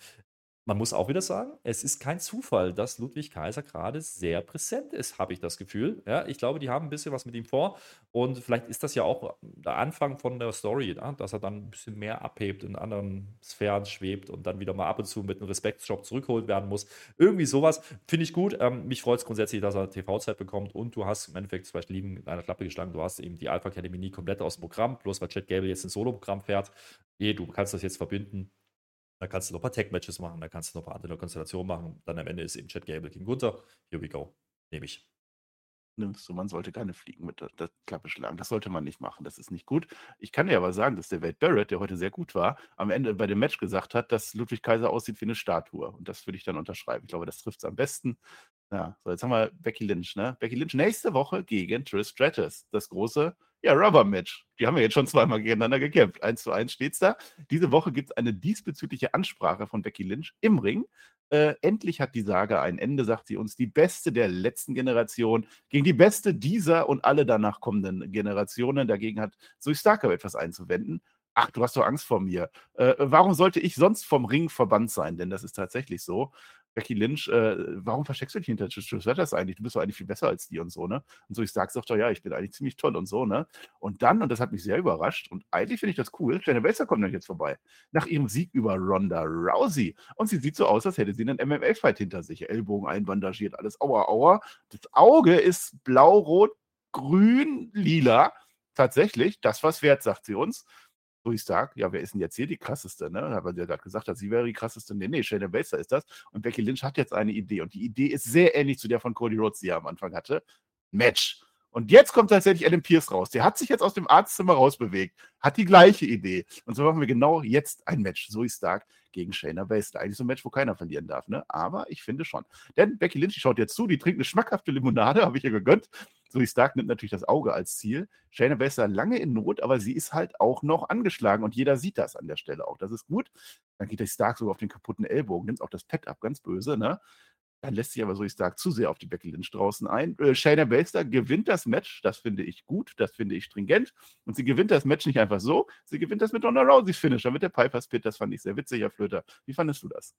man muss auch wieder sagen, es ist kein Zufall, dass Ludwig Kaiser gerade sehr präsent ist, habe ich das Gefühl. Ja, ich glaube, die haben ein bisschen was mit ihm vor und vielleicht ist das ja auch der Anfang von der Story, ja, dass er dann ein bisschen mehr abhebt, in anderen Sphären schwebt und dann wieder mal ab und zu mit einem Respektjob zurückgeholt werden muss. Irgendwie sowas finde ich gut. Ähm, mich freut es grundsätzlich, dass er TV-Zeit bekommt und du hast im Endeffekt zum Beispiel lieben in einer Klappe geschlagen, du hast eben die Alpha Academy nie komplett aus dem Programm, bloß weil Chad Gable jetzt ein Solo-Programm fährt. Eh, du kannst das jetzt verbinden da kannst du noch ein paar Tech-Matches machen, da kannst du noch ein paar andere Konstellationen machen. Dann am Ende ist eben Chad Gable gegen Gunther. Here we go. Nehme ich. nimmst du, man sollte keine Fliegen mit der, der Klappe schlagen. Das sollte man nicht machen. Das ist nicht gut. Ich kann dir aber sagen, dass der Wade Barrett, der heute sehr gut war, am Ende bei dem Match gesagt hat, dass Ludwig Kaiser aussieht wie eine Statue. Und das würde ich dann unterschreiben. Ich glaube, das trifft es am besten. Ja, so, jetzt haben wir Becky Lynch, ne? Becky Lynch nächste Woche gegen Trish Stratus. Das große, ja, Rubber-Match. Die haben wir jetzt schon zweimal gegeneinander gekämpft. Eins zu eins steht's da. Diese Woche gibt es eine diesbezügliche Ansprache von Becky Lynch im Ring. Äh, endlich hat die Sage ein Ende, sagt sie uns. Die beste der letzten Generation gegen die beste dieser und alle danach kommenden Generationen. Dagegen hat Zoe Starker etwas einzuwenden. Ach, du hast doch Angst vor mir. Äh, warum sollte ich sonst vom Ring verbannt sein? Denn das ist tatsächlich so. Becky Lynch, äh, warum versteckst du dich hinter Trish Stratus eigentlich? Du bist doch eigentlich viel besser als die und so, ne? Und so, ich sag doch, ja, ich bin eigentlich ziemlich toll und so, ne? Und dann, und das hat mich sehr überrascht, und eigentlich finde ich das cool, Shayna Baszler kommt dann jetzt vorbei. Nach ihrem Sieg über Ronda Rousey. Und sie sieht so aus, als hätte sie einen MMA-Fight hinter sich. Ellbogen einbandagiert, alles aua, aua. Das Auge ist blau, rot, grün, lila. Tatsächlich, das was wert, sagt sie uns wo ich sage, ja, wer ist denn jetzt hier die krasseste? Ne? Aber der gerade gesagt hat, sie wäre die krasseste. Nee, nee, Shayna Baszler ist das. Und Becky Lynch hat jetzt eine Idee. Und die Idee ist sehr ähnlich zu der von Cody Rhodes, die er am Anfang hatte. Match. Und jetzt kommt tatsächlich Adam Pierce raus. Der hat sich jetzt aus dem Arztzimmer rausbewegt, hat die gleiche Idee. Und so machen wir genau jetzt ein Match. Zoe Stark gegen Shayna Baszler. Eigentlich so ein Match, wo keiner verlieren darf, ne? Aber ich finde schon. Denn Becky Lynch schaut jetzt zu, die trinkt eine schmackhafte Limonade, <laughs> habe ich ihr gegönnt. Zoe Stark nimmt natürlich das Auge als Ziel. Shayna Baszler lange in Not, aber sie ist halt auch noch angeschlagen und jeder sieht das an der Stelle auch. Das ist gut. Dann geht der Stark sogar auf den kaputten Ellbogen, nimmt auch das Pad ab, ganz böse, ne? Dann lässt sich aber, ich sage, zu sehr auf die Becky Lynch draußen ein. Äh, Shayna Baszler gewinnt das Match. Das finde ich gut. Das finde ich stringent. Und sie gewinnt das Match nicht einfach so. Sie gewinnt das mit Ronda Rouseys Finisher, mit der Piper's Pit. Das fand ich sehr witzig, Herr Flöter. Wie fandest du das?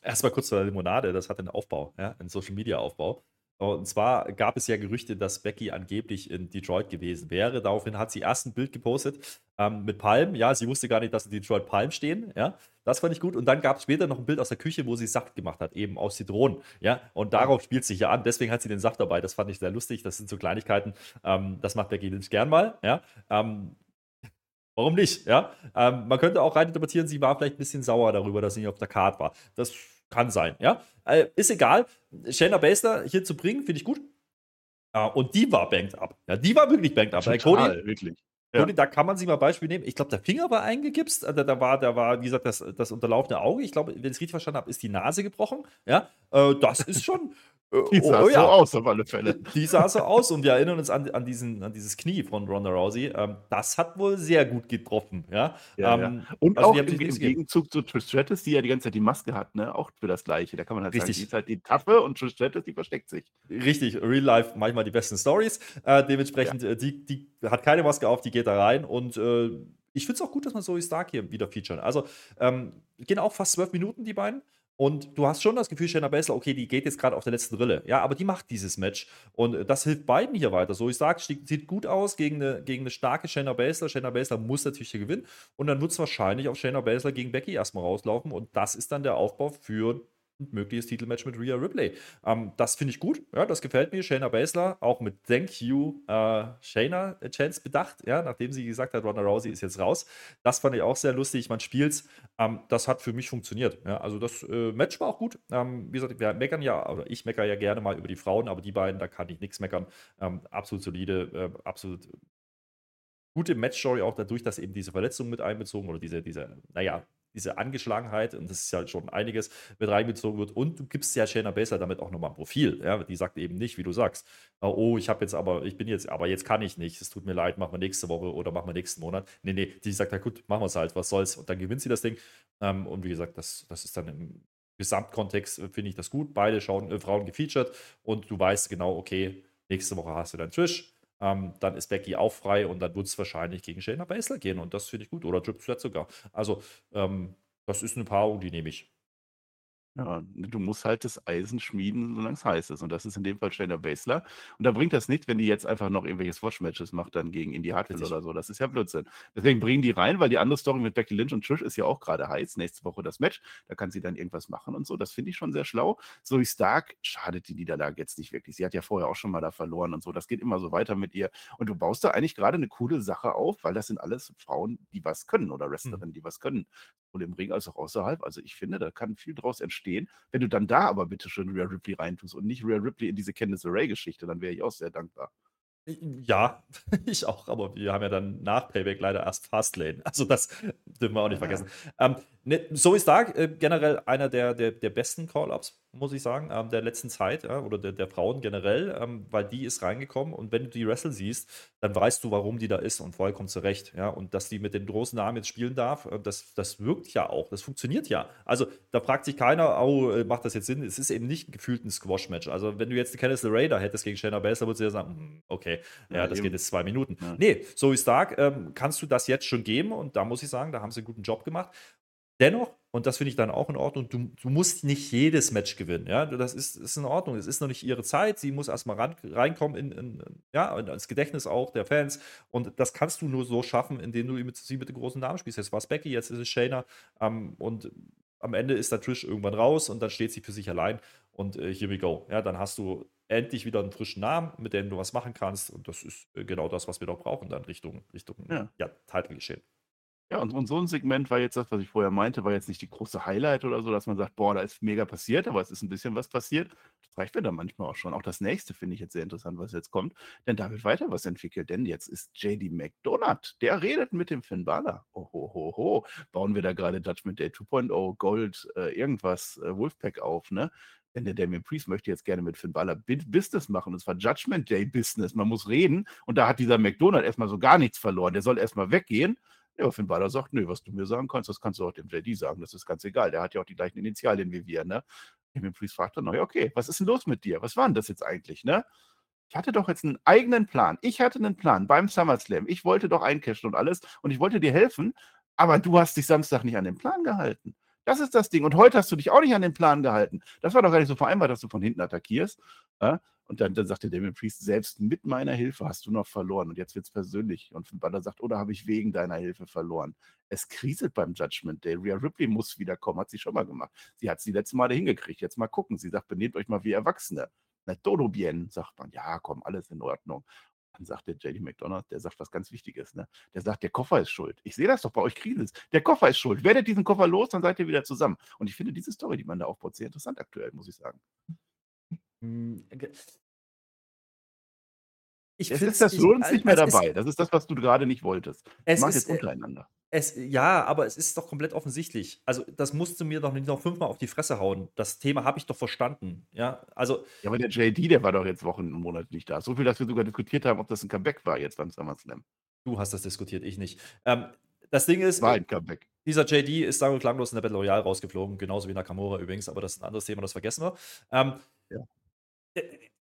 Erstmal kurz zur Limonade. Das hat einen Aufbau, ja, einen Social Media Aufbau. Und zwar gab es ja Gerüchte, dass Becky angeblich in Detroit gewesen wäre. Daraufhin hat sie erst ein Bild gepostet ähm, mit Palmen. Ja, sie wusste gar nicht, dass in Detroit Palmen stehen. Ja, das fand ich gut. Und dann gab es später noch ein Bild aus der Küche, wo sie Saft gemacht hat, eben aus Zitronen. Ja, und darauf spielt sich ja an. Deswegen hat sie den Saft dabei. Das fand ich sehr lustig. Das sind so Kleinigkeiten. Ähm, das macht Becky Lynch gern mal. Ja, ähm, Warum nicht? Ja, ähm, man könnte auch rein interpretieren, sie war vielleicht ein bisschen sauer darüber, dass sie nicht auf der Karte war. Das kann sein, ja. Äh, ist egal. Shayna Baszler hier zu bringen, finde ich gut. Ja, und die war banked up. Ja, die war wirklich banked up. Total, Cody, wirklich. Ja. Cody, da kann man sich mal Beispiel nehmen. Ich glaube, der Finger war eingegipst. Da, da, war, da war, wie gesagt, das, das unterlaufene Auge. Ich glaube, wenn ich es richtig verstanden habe, ist die Nase gebrochen. Ja, äh, das ist schon, die sah oh, so ja. aus, auf alle Fälle. <laughs> Die sah so aus und wir erinnern uns an, an, diesen, an dieses Knie von Ronda Rousey. Ähm, das hat wohl sehr gut getroffen. Ja? ja, ähm, ja. Und also auch im, im Gegenzug zu Trish Stratus, die ja die ganze Zeit die Maske hat, ne? auch für das Gleiche. Da kann man halt Richtig. sagen, die ist halt die Taffe und Trish Stratus, die versteckt sich. Richtig, Real Life manchmal die besten Stories. Äh, dementsprechend, äh, die, die hat keine Maske auf, die geht da rein und äh, ich finde es auch gut, dass man Zoe Stark hier wieder featuren. Also ähm, gehen auch fast zwölf Minuten, die beiden. Und du hast schon das Gefühl, Shayna Baszler, okay, die geht jetzt gerade auf der letzten Rille. Ja, aber die macht dieses Match. Und das hilft beiden hier weiter. So, ich sage, sieht gut aus gegen eine, gegen eine starke Shayna Baszler. Shayna Baszler muss natürlich hier gewinnen. Und dann wird es wahrscheinlich auf Shayna Baszler gegen Becky erstmal rauslaufen. Und das ist dann der Aufbau für mögliches Titelmatch mit Rhea Ripley. Ähm, das finde ich gut, ja, das gefällt mir. Shayna Baszler, auch mit Thank you, äh, Shayna äh, Chance bedacht, ja, nachdem sie gesagt hat, Ronda Rousey ist jetzt raus. Das fand ich auch sehr lustig. Man spielt's. Ähm, das hat für mich funktioniert. Ja, also das äh, Match war auch gut. Ähm, wie gesagt, wir meckern ja, oder ich meckere ja gerne mal über die Frauen, aber die beiden, da kann ich nichts meckern. Ähm, absolut solide, äh, absolut gute Match-Story auch dadurch, dass eben diese Verletzung mit einbezogen oder diese, diese, naja, diese Angeschlagenheit, und das ist ja schon einiges, mit reingezogen wird. Und du gibst ja Shayna Baszler damit auch nochmal ein Profil. Ja? Die sagt eben nicht, wie du sagst, oh, ich habe jetzt aber, ich bin jetzt, aber jetzt kann ich nicht, es tut mir leid, machen wir nächste Woche oder machen wir nächsten Monat. Nee, nee, die sagt, ja gut, machen wir es halt, was soll's. Und dann gewinnt sie das Ding. Ähm, und wie gesagt, das, das ist dann im Gesamtkontext, äh, finde ich das gut. Beide schauen, äh, Frauen gefeatured und du weißt genau, okay, nächste Woche hast du dann Trish ähm, dann ist Becky auch frei und dann wird es wahrscheinlich gegen Shayna Baszler gehen und das finde ich gut. Oder Triple Threat sogar. Also, ähm, das ist eine Paarung, die nehme ich. Ja, du musst halt das Eisen schmieden, solange es heiß ist. Und das ist in dem Fall Shayna Baszler. Und da bringt das nicht, wenn die jetzt einfach noch irgendwelche Swatch-Matches macht, dann gegen Indy Hartwell oder so. Das ist ja Blödsinn. Deswegen bringen die rein, weil die andere Story mit Becky Lynch und Trish ist ja auch gerade heiß. Nächste Woche das Match. Da kann sie dann irgendwas machen und so. Das finde ich schon sehr schlau. Zoe Stark schadet die Niederlage jetzt nicht wirklich. Sie hat ja vorher auch schon mal da verloren und so. Das geht immer so weiter mit ihr. Und du baust da eigentlich gerade eine coole Sache auf, weil das sind alles Frauen, die was können oder hm. Wrestlerinnen, die was können. Sowohl im Ring als auch außerhalb. Also ich finde, da kann viel draus entstehen. Wenn du dann da aber bitte schön Rhea Ripley reintust und nicht Rhea Ripley in diese Candice LeRae-Geschichte, dann wäre ich auch sehr dankbar. Ja, <laughs> ich auch, aber wir haben ja dann nach Payback leider erst Fastlane. Also das dürfen wir auch nicht ja. vergessen. Ähm, ne, so ist Stark äh, generell einer der, der, der besten Call-Ups muss ich sagen, ähm, der letzten Zeit ja, oder der, der, Frauen generell, ähm, weil die ist reingekommen und wenn du die Wrestle siehst, dann weißt du, warum die da ist und vorher kommt zurecht. Ja, und dass die mit den großen Namen jetzt spielen darf, äh, das, das wirkt ja auch, das funktioniert ja. Also da fragt sich keiner, oh, äh, macht das jetzt Sinn? Es ist eben nicht gefühlt ein Squash-Match. Also wenn du jetzt die Kenneth LeRae da hättest gegen Shayna Baszler, würdest du ja sagen, hm, okay, ja, ja das eben. geht jetzt zwei Minuten. Ja. Nee, so ist Stark, ähm, kannst du das jetzt schon geben und da muss ich sagen, da haben sie einen guten Job gemacht. Dennoch, und das finde ich dann auch in Ordnung, du, du, musst nicht jedes Match gewinnen. Ja? Das ist, ist in Ordnung. Es ist noch nicht ihre Zeit. Sie muss erstmal ran, reinkommen in, in, ja, ins Gedächtnis auch der Fans. Und das kannst du nur so schaffen, indem du mit, sie mit den großen Namen spielst. Jetzt war es Becky, jetzt ist es Shayna. Ähm, und am Ende ist der Trish irgendwann raus und dann steht sie für sich allein. Und äh, here we go. Ja, dann hast du endlich wieder einen frischen Namen, mit dem du was machen kannst. Und das ist äh, genau das, was wir doch brauchen, dann Richtung, Richtung ja. Ja, Title geschehen. Ja, und, und so ein Segment war jetzt das, was ich vorher meinte, war jetzt nicht die große Highlight oder so, dass man sagt, boah, da ist mega passiert, aber es ist ein bisschen was passiert. Das reicht mir dann manchmal auch schon. Auch das nächste finde ich jetzt sehr interessant, was jetzt kommt, denn da wird weiter was entwickelt, denn jetzt ist JD McDonald, der redet mit dem Finn Balor. Oh, ho, ho, ho. Bauen wir da gerade Judgment Day 2.0, Gold, äh, irgendwas, äh, Wolfpack auf, ne? Denn der Damien Priest möchte jetzt gerne mit Finn Balor Business machen. Und zwar Judgment Day Business. Man muss reden. Und da hat dieser McDonald erstmal so gar nichts verloren. Der soll erstmal weggehen. Ja, Finn Balor sagt, nö, was du mir sagen kannst, das kannst du auch dem JD sagen, das ist ganz egal. Der hat ja auch die gleichen Initialien wie wir, ne? Damien Priest fragt dann, ja, okay, was ist denn los mit dir? Was war denn das jetzt eigentlich, ne? Ich hatte doch jetzt einen eigenen Plan. Ich hatte einen Plan beim SummerSlam. Ich wollte doch eincashen und alles und ich wollte dir helfen, aber du hast dich Samstag nicht an den Plan gehalten. Das ist das Ding. Und heute hast du dich auch nicht an den Plan gehalten. Das war doch gar nicht so vereinbart, dass du von hinten attackierst. Ja? Und dann, dann sagte Damien Priest, selbst mit meiner Hilfe hast du noch verloren. Und jetzt wird es persönlich. Und Finn Balor sagt, oder habe ich wegen deiner Hilfe verloren? Es kriselt beim Judgment Day. Rhea Ripley muss wiederkommen, hat sie schon mal gemacht. Sie hat es die letzte Male hingekriegt. Jetzt mal gucken. Sie sagt, benehmt euch mal wie Erwachsene. Na, todo bien, sagt man. Ja, komm, alles in Ordnung. Dann sagt der JD McDonald, der sagt was ganz Wichtiges. Ne? Der sagt, der Koffer ist schuld. Ich sehe das doch bei euch kriselt. Der Koffer ist schuld. Werdet diesen Koffer los, dann seid ihr wieder zusammen. Und ich finde diese Story, die man da aufbaut, sehr interessant aktuell, muss ich sagen. Hm, ich es ist das uns nicht mehr dabei. Ist, das ist das, was du gerade nicht wolltest. Es ist jetzt äh, untereinander. Es, ja, aber es ist doch komplett offensichtlich. Also, das musst du mir doch nicht noch fünfmal auf die Fresse hauen. Das Thema habe ich doch verstanden. Ja, also. Ja, aber der JD, der war doch jetzt Wochen und Monate nicht da. So viel, dass wir sogar diskutiert haben, ob das ein Comeback war jetzt beim SummerSlam. Du hast das diskutiert, ich nicht. Ähm, das Ding ist. War ein Comeback. Dieser JD ist sagen wir klanglos in der Battle Royale rausgeflogen, genauso wie Nakamura übrigens, aber das ist ein anderes Thema, das vergessen wir. Ähm, ja. Äh,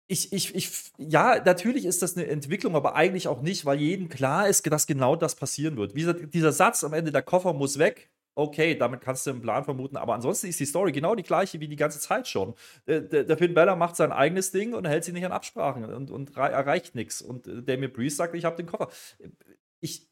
ich, ich, ich, ja, natürlich ist das eine Entwicklung, aber eigentlich auch nicht, weil jedem klar ist, dass genau das passieren wird. Wie dieser Satz am Ende, der Koffer muss weg, okay, damit kannst du einen Plan vermuten, aber ansonsten ist die Story genau die gleiche wie die ganze Zeit schon. Der, der Finn Bella macht sein eigenes Ding und hält sich nicht an Absprachen und, und erreicht nichts. Und äh, Damien Priest sagt, ich habe den Koffer. Ich,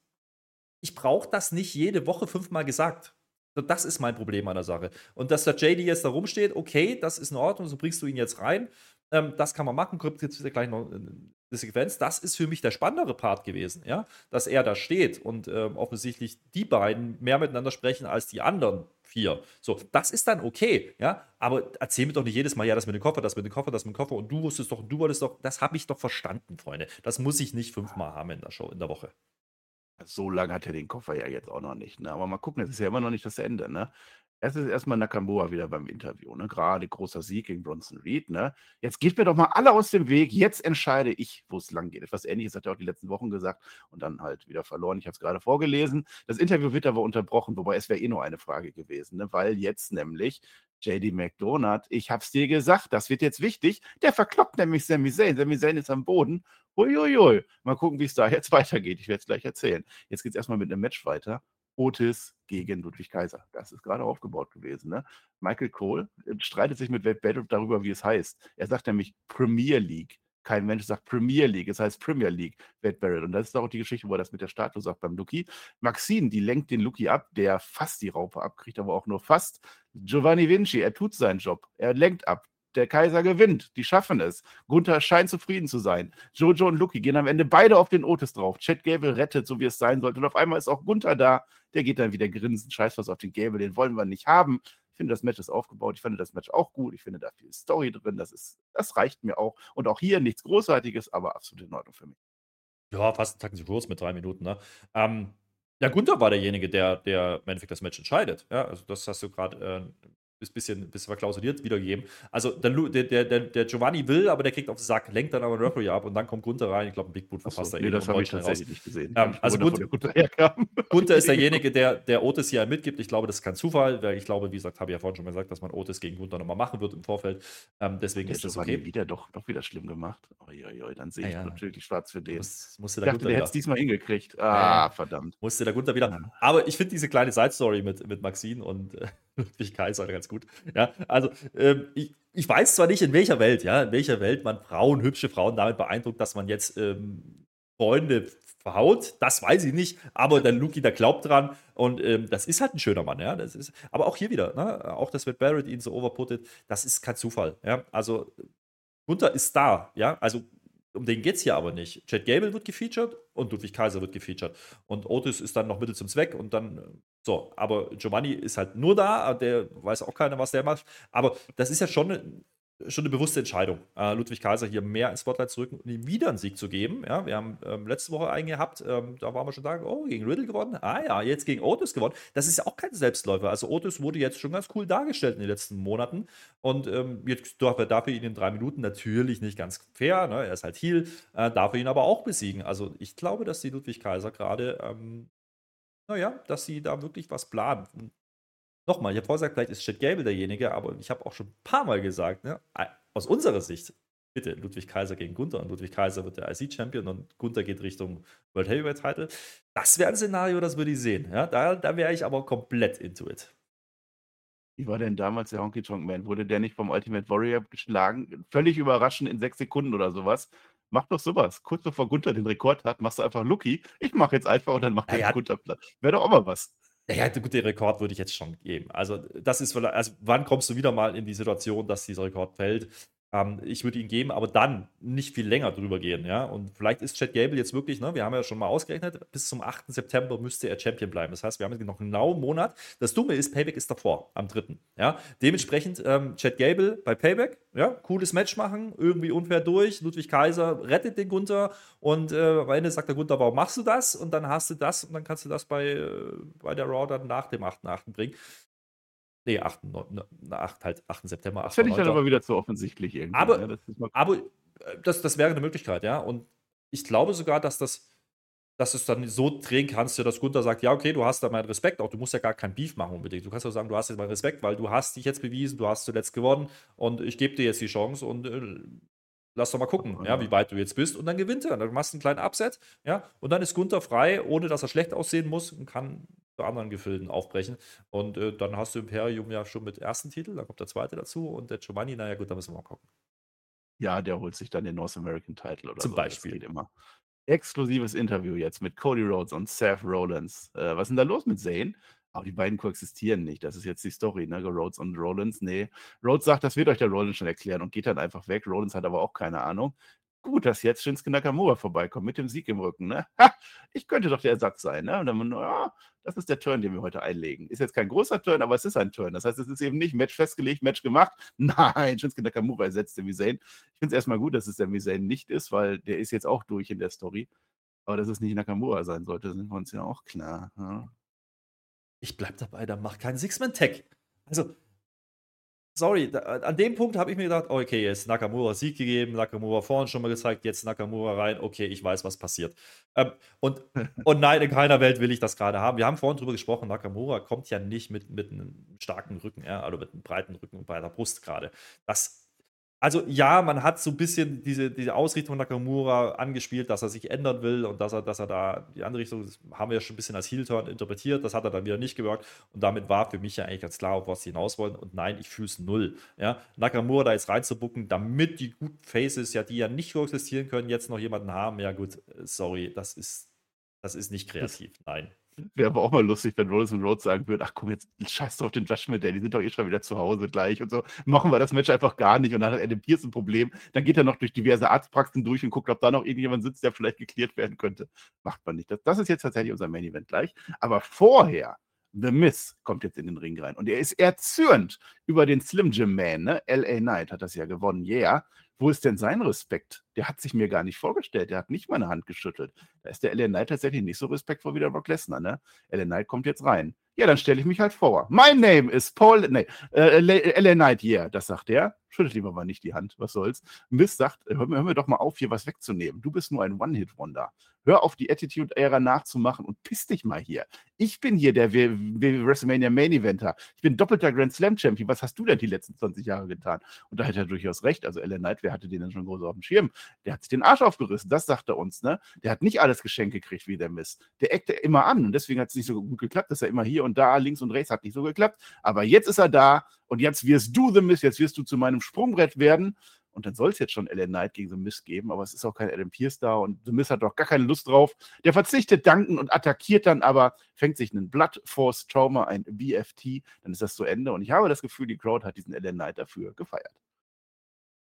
ich brauche das nicht jede Woche fünfmal gesagt. Das ist mein Problem an der Sache. Und dass der JD jetzt da rumsteht, okay, das ist in Ordnung, so bringst du ihn jetzt rein. Ähm, das kann man machen, kommt jetzt gleich noch eine Sequenz. Das ist für mich der spannendere Part gewesen, ja, dass er da steht und ähm, offensichtlich die beiden mehr miteinander sprechen als die anderen vier. So, das ist dann okay, ja, aber erzähl mir doch nicht jedes Mal, ja, das mit dem Koffer, das mit dem Koffer, das mit dem Koffer und du wusstest doch, du wolltest doch, das habe ich doch verstanden, Freunde. Das muss ich nicht fünfmal haben in der Show, in der Woche. So lange hat er den Koffer ja jetzt auch noch nicht, ne? Aber mal gucken, es ist ja immer noch nicht das Ende, ne? Es ist erstmal Nakamura wieder beim Interview, ne? Gerade großer Sieg gegen Bronson Reed, ne? Jetzt geht mir doch mal alle aus dem Weg. Jetzt entscheide ich, wo es lang geht. Etwas Ähnliches hat er auch die letzten Wochen gesagt und dann halt wieder verloren. Ich habe es gerade vorgelesen. Das Interview wird aber unterbrochen, wobei es wäre eh nur eine Frage gewesen, ne? Weil jetzt nämlich JD McDonald, ich hab's dir gesagt, das wird jetzt wichtig. Der verkloppt nämlich Sami Zayn. Sami Zayn ist am Boden. Uiuiui. Mal gucken, wie es da jetzt <laughs> weitergeht. Ich werde es gleich erzählen. Jetzt geht es erstmal mit einem Match weiter. Otis gegen Ludwig Kaiser. Das ist gerade aufgebaut gewesen. Ne? Michael Cole äh, streitet sich mit Wade darüber, wie es heißt. Er sagt nämlich Premier League. Kein Mensch sagt Premier League, es heißt Premier League, Wade Barrett. Und das ist auch die Geschichte, wo er das mit der Statue sagt beim Lucky. Maxine, die lenkt den Lucky ab, der fast die Raupe abkriegt, aber auch nur fast. Giovanni Vinci, er tut seinen Job. Er lenkt ab. Der Kaiser gewinnt. Die schaffen es. Gunther scheint zufrieden zu sein. Jojo und Lucky gehen am Ende beide auf den Otis drauf. Chad Gable rettet, so wie es sein sollte. Und auf einmal ist auch Gunther da. Der geht dann wieder grinsen. Scheiß was auf den Gable. Den wollen wir nicht haben. Ich finde, das Match ist aufgebaut. Ich finde das Match auch gut. Ich finde da viel Story drin. Das, ist, das reicht mir auch. Und auch hier nichts Großartiges, aber absolut in Ordnung für mich. Ja, fast Tacken zu kurz mit drei Minuten. Ne? Ähm, ja, Gunther war derjenige, der, der im Endeffekt das Match entscheidet. Ja, also das hast du gerade äh, ein bisschen, bisschen verklausuliert wiedergegeben. Also der, der, der, der, Giovanni will, aber der kriegt auf den Sack, lenkt dann aber Referee ab und dann kommt Gunther rein. Ich glaube, ein Big Boot verpasst so, er nee, das habe ich tatsächlich nicht gesehen. Ähm, also Gunther, Gunther <laughs> ist derjenige, der, der Otis hier mitgibt. Ich glaube, das ist kein Zufall, weil ich glaube, wie gesagt, habe ich ja vorhin schon mal gesagt, dass man Otis gegen Gunther nochmal machen wird im Vorfeld. Ähm, deswegen der ist das okay. wieder doch, doch wieder schlimm gemacht. Uiuiui, dann sehe ich ja, ja. natürlich schwarz für den. Muss, musste ich dachte, der hätte es diesmal hingekriegt. Ah, verdammt. Musste der Gunther wieder. Aber ich finde diese kleine Side-Story mit, mit Maxine und äh, <laughs> Ludwig Kaiser ganz gut. Ja, also ähm, ich, ich weiß zwar nicht, in welcher Welt, ja, in welcher Welt man Frauen, hübsche Frauen damit beeindruckt, dass man jetzt ähm, Freunde verhaut, das weiß ich nicht, aber der Luki, der glaubt dran und ähm, das ist halt ein schöner Mann, ja, das ist, aber auch hier wieder, ne, auch dass Matt Barrett ihn so overputtet, das ist kein Zufall, ja, also Gunther ist da, ja, also um den geht es hier aber nicht. Chad Gable wird gefeatured und Ludwig Kaiser wird gefeatured. Und Otis ist dann noch Mittel zum Zweck und dann so. Aber Giovanni ist halt nur da, der weiß auch keiner, was der macht. Aber das ist ja schon schon eine bewusste Entscheidung, äh, Ludwig Kaiser hier mehr ins Spotlight zu rücken und ihm wieder einen Sieg zu geben. Ja, wir haben ähm, letzte Woche einen gehabt, ähm, da waren wir schon da, oh, gegen Riddle gewonnen. Ah ja, jetzt gegen Otis gewonnen. Das ist ja auch kein Selbstläufer. Also Otis wurde jetzt schon ganz cool dargestellt in den letzten Monaten und ähm, jetzt darf er dafür ihn in drei Minuten natürlich nicht ganz fair, ne? er ist halt Heal, äh, darf er ihn aber auch besiegen. Also ich glaube, dass die Ludwig Kaiser gerade ähm, naja, dass sie da wirklich was planen nochmal, ich habe vorher gesagt, vielleicht ist Chad Gable derjenige, aber ich habe auch schon ein paar Mal gesagt, ne, aus unserer Sicht, bitte, Ludwig Kaiser gegen Gunther und Ludwig Kaiser wird der IC-Champion und Gunther geht Richtung World Heavyweight Title. Das wäre ein Szenario, das würde ich sehen. Ja, da da wäre ich aber komplett into it. Wie war denn damals der Honky Tonk Man? Wurde der nicht vom Ultimate Warrior geschlagen? Völlig überraschend in sechs Sekunden oder sowas. Mach doch sowas. Kurz bevor Gunther den Rekord hat, machst du einfach Lucky. Ich mache jetzt einfach und dann macht ja, der Gunther Platz. Wäre doch auch mal was. Ja, gut, den Rekord würde ich jetzt schon geben. Also, das ist also wann kommst du wieder mal in die Situation, dass dieser Rekord fällt? Ähm, ich würde ihn geben, aber dann nicht viel länger drüber gehen. Ja? Und vielleicht ist Chad Gable jetzt wirklich, ne, wir haben ja schon mal ausgerechnet, bis zum 8. September müsste er Champion bleiben. Das heißt, wir haben jetzt noch genau einen Monat. Das Dumme ist, Payback ist davor, am 3. Ja? Dementsprechend ähm, Chad Gable bei Payback, ja, cooles Match machen, irgendwie unfair durch. Ludwig Kaiser rettet den Gunther und äh, am Ende sagt der Gunther, warum machst du das? Und dann hast du das und dann kannst du das bei, äh, bei der Raw dann nach dem 8.8. bringen. Nee, 8, 8, halt 8. September. 8, das finde ich dann aber wieder zu offensichtlich irgendwie. Aber, ja, das, aber äh, das, das wäre eine Möglichkeit, ja. Und ich glaube sogar, dass das dass du es dann so drehen kannst, dass Gunther sagt, ja, okay, du hast da meinen Respekt, auch du musst ja gar kein Beef machen unbedingt. Du kannst ja sagen, du hast jetzt meinen Respekt, weil du hast dich jetzt bewiesen, du hast zuletzt gewonnen und ich gebe dir jetzt die Chance und äh, lass doch mal gucken, ja, wie weit du jetzt bist und dann gewinnt er. Dann machst du einen kleinen Upset, ja, und dann ist Gunther frei, ohne dass er schlecht aussehen muss und kann zu anderen Gefilden aufbrechen. Und äh, dann hast du Imperium ja schon mit ersten Titel, dann kommt der zweite dazu und der Giovanni, naja gut, da müssen wir mal gucken. Ja, der holt sich dann den North American Title oder Zum so. Beispiel. immer. Exklusives Interview jetzt mit Cody Rhodes und Seth Rollins. Äh, was ist denn da los mit Zane? Aber die beiden koexistieren nicht. Das ist jetzt die Story, ne? Rhodes und Rollins. Nee. Rhodes sagt, das wird euch der Rollins schon erklären und geht dann einfach weg. Rollins hat aber auch keine Ahnung gut, dass jetzt Shinsuke Nakamura vorbeikommt mit dem Sieg im Rücken. Ne? Ha, ich könnte doch der Ersatz sein. Ne? Und dann, ja, das ist der Turn, den wir heute einlegen. Ist jetzt kein großer Turn, aber es ist ein Turn. Das heißt, es ist eben nicht Match festgelegt, Match gemacht. <laughs> Nein, Shinsuke Nakamura ersetzt den Zayn. Ich finde es erstmal gut, dass es der Zayn nicht ist, weil der ist jetzt auch durch in der Story. Aber dass es nicht Nakamura sein sollte, sind wir uns ja auch klar. Ja. Ich bleib dabei, da macht keinen Six-Man-Tag. Also, sorry, da, an dem Punkt habe ich mir gedacht, okay, jetzt Nakamura Sieg gegeben, Nakamura vorhin schon mal gezeigt, jetzt Nakamura rein, okay, ich weiß, was passiert. Ähm, und, <laughs> und nein, in keiner Welt will ich das gerade haben. Wir haben vorhin drüber gesprochen, Nakamura kommt ja nicht mit, mit einem starken Rücken, ja, also mit einem breiten Rücken und breiter Brust gerade. Das also ja, man hat so ein bisschen diese, diese Ausrichtung Nakamura angespielt, dass er sich ändern will und dass er, dass er da die andere Richtung, das haben wir ja schon ein bisschen als Heel-Turn interpretiert, das hat er dann wieder nicht gewirkt und damit war für mich ja eigentlich ganz klar, auf was sie hinaus wollen und nein, ich fühle es null. Ja? Nakamura da jetzt reinzubucken, damit die guten Faces, ja, die ja nicht so existieren können, jetzt noch jemanden haben, ja gut, sorry, das ist, das ist nicht kreativ, nein. Wäre aber auch mal lustig, wenn Rollins und Rhodes sagen würden, ach komm, jetzt scheiß doch auf den Judgment Day, die sind doch eh schon wieder zu Hause gleich und so. Machen wir das Match einfach gar nicht und dann hat Adam Pierce ein Problem. Dann geht er noch durch diverse Arztpraxen durch und guckt, ob da noch irgendjemand sitzt, der vielleicht geklärt werden könnte. Macht man nicht. Das, das ist jetzt tatsächlich unser Main Event gleich. Aber vorher The Miss kommt jetzt in den Ring rein. Und er ist erzürnt über den Slim Jim Man. Ne? L.A. Knight hat das ja gewonnen. Yeah. Wo ist denn sein Respekt? Der hat sich mir gar nicht vorgestellt. Der hat nicht meine Hand geschüttelt. Da ist der L.A. Knight tatsächlich nicht so respektvoll wie der Brock Lesnar. Ne? L.A. Knight kommt jetzt rein. Ja, dann stelle ich mich halt vor. My name is Paul. Nee, äh, L.A. Knight, yeah. Das sagt er. Schüttelt ihm aber nicht die Hand. Was soll's? Miss sagt, hör, hör mir doch mal auf, hier was wegzunehmen. Du bist nur ein One-Hit-Wonder. Hör auf, die Attitude-Ära nachzumachen und piss dich mal hier. Ich bin hier der WrestleMania Main Eventer. Ich bin doppelter Grand Slam Champion. Was hast du denn die letzten 20 Jahre getan? Und da hat er durchaus recht. Also Ellen Knight, wer hatte den denn schon groß auf dem Schirm? Der hat sich den Arsch aufgerissen. Das sagt er uns, ne? Der hat nicht alles geschenkt gekriegt wie der Miss. Der eckte immer an und deswegen hat es nicht so gut geklappt, dass er immer hier und da links und rechts hat nicht so geklappt. Aber jetzt ist er da und jetzt wirst du The Miss, jetzt wirst du zu meinem Sprungbrett werden. Und dann soll es jetzt schon Ellen Knight gegen The Miss geben, aber es ist auch kein Adam Pierce da und The Miss hat doch gar keine Lust drauf. Der verzichtet danken und attackiert dann aber, fängt sich einen Blood Force Trauma, ein BFT, dann ist das zu Ende. Und ich habe das Gefühl, die Crowd hat diesen Ellen Knight dafür gefeiert.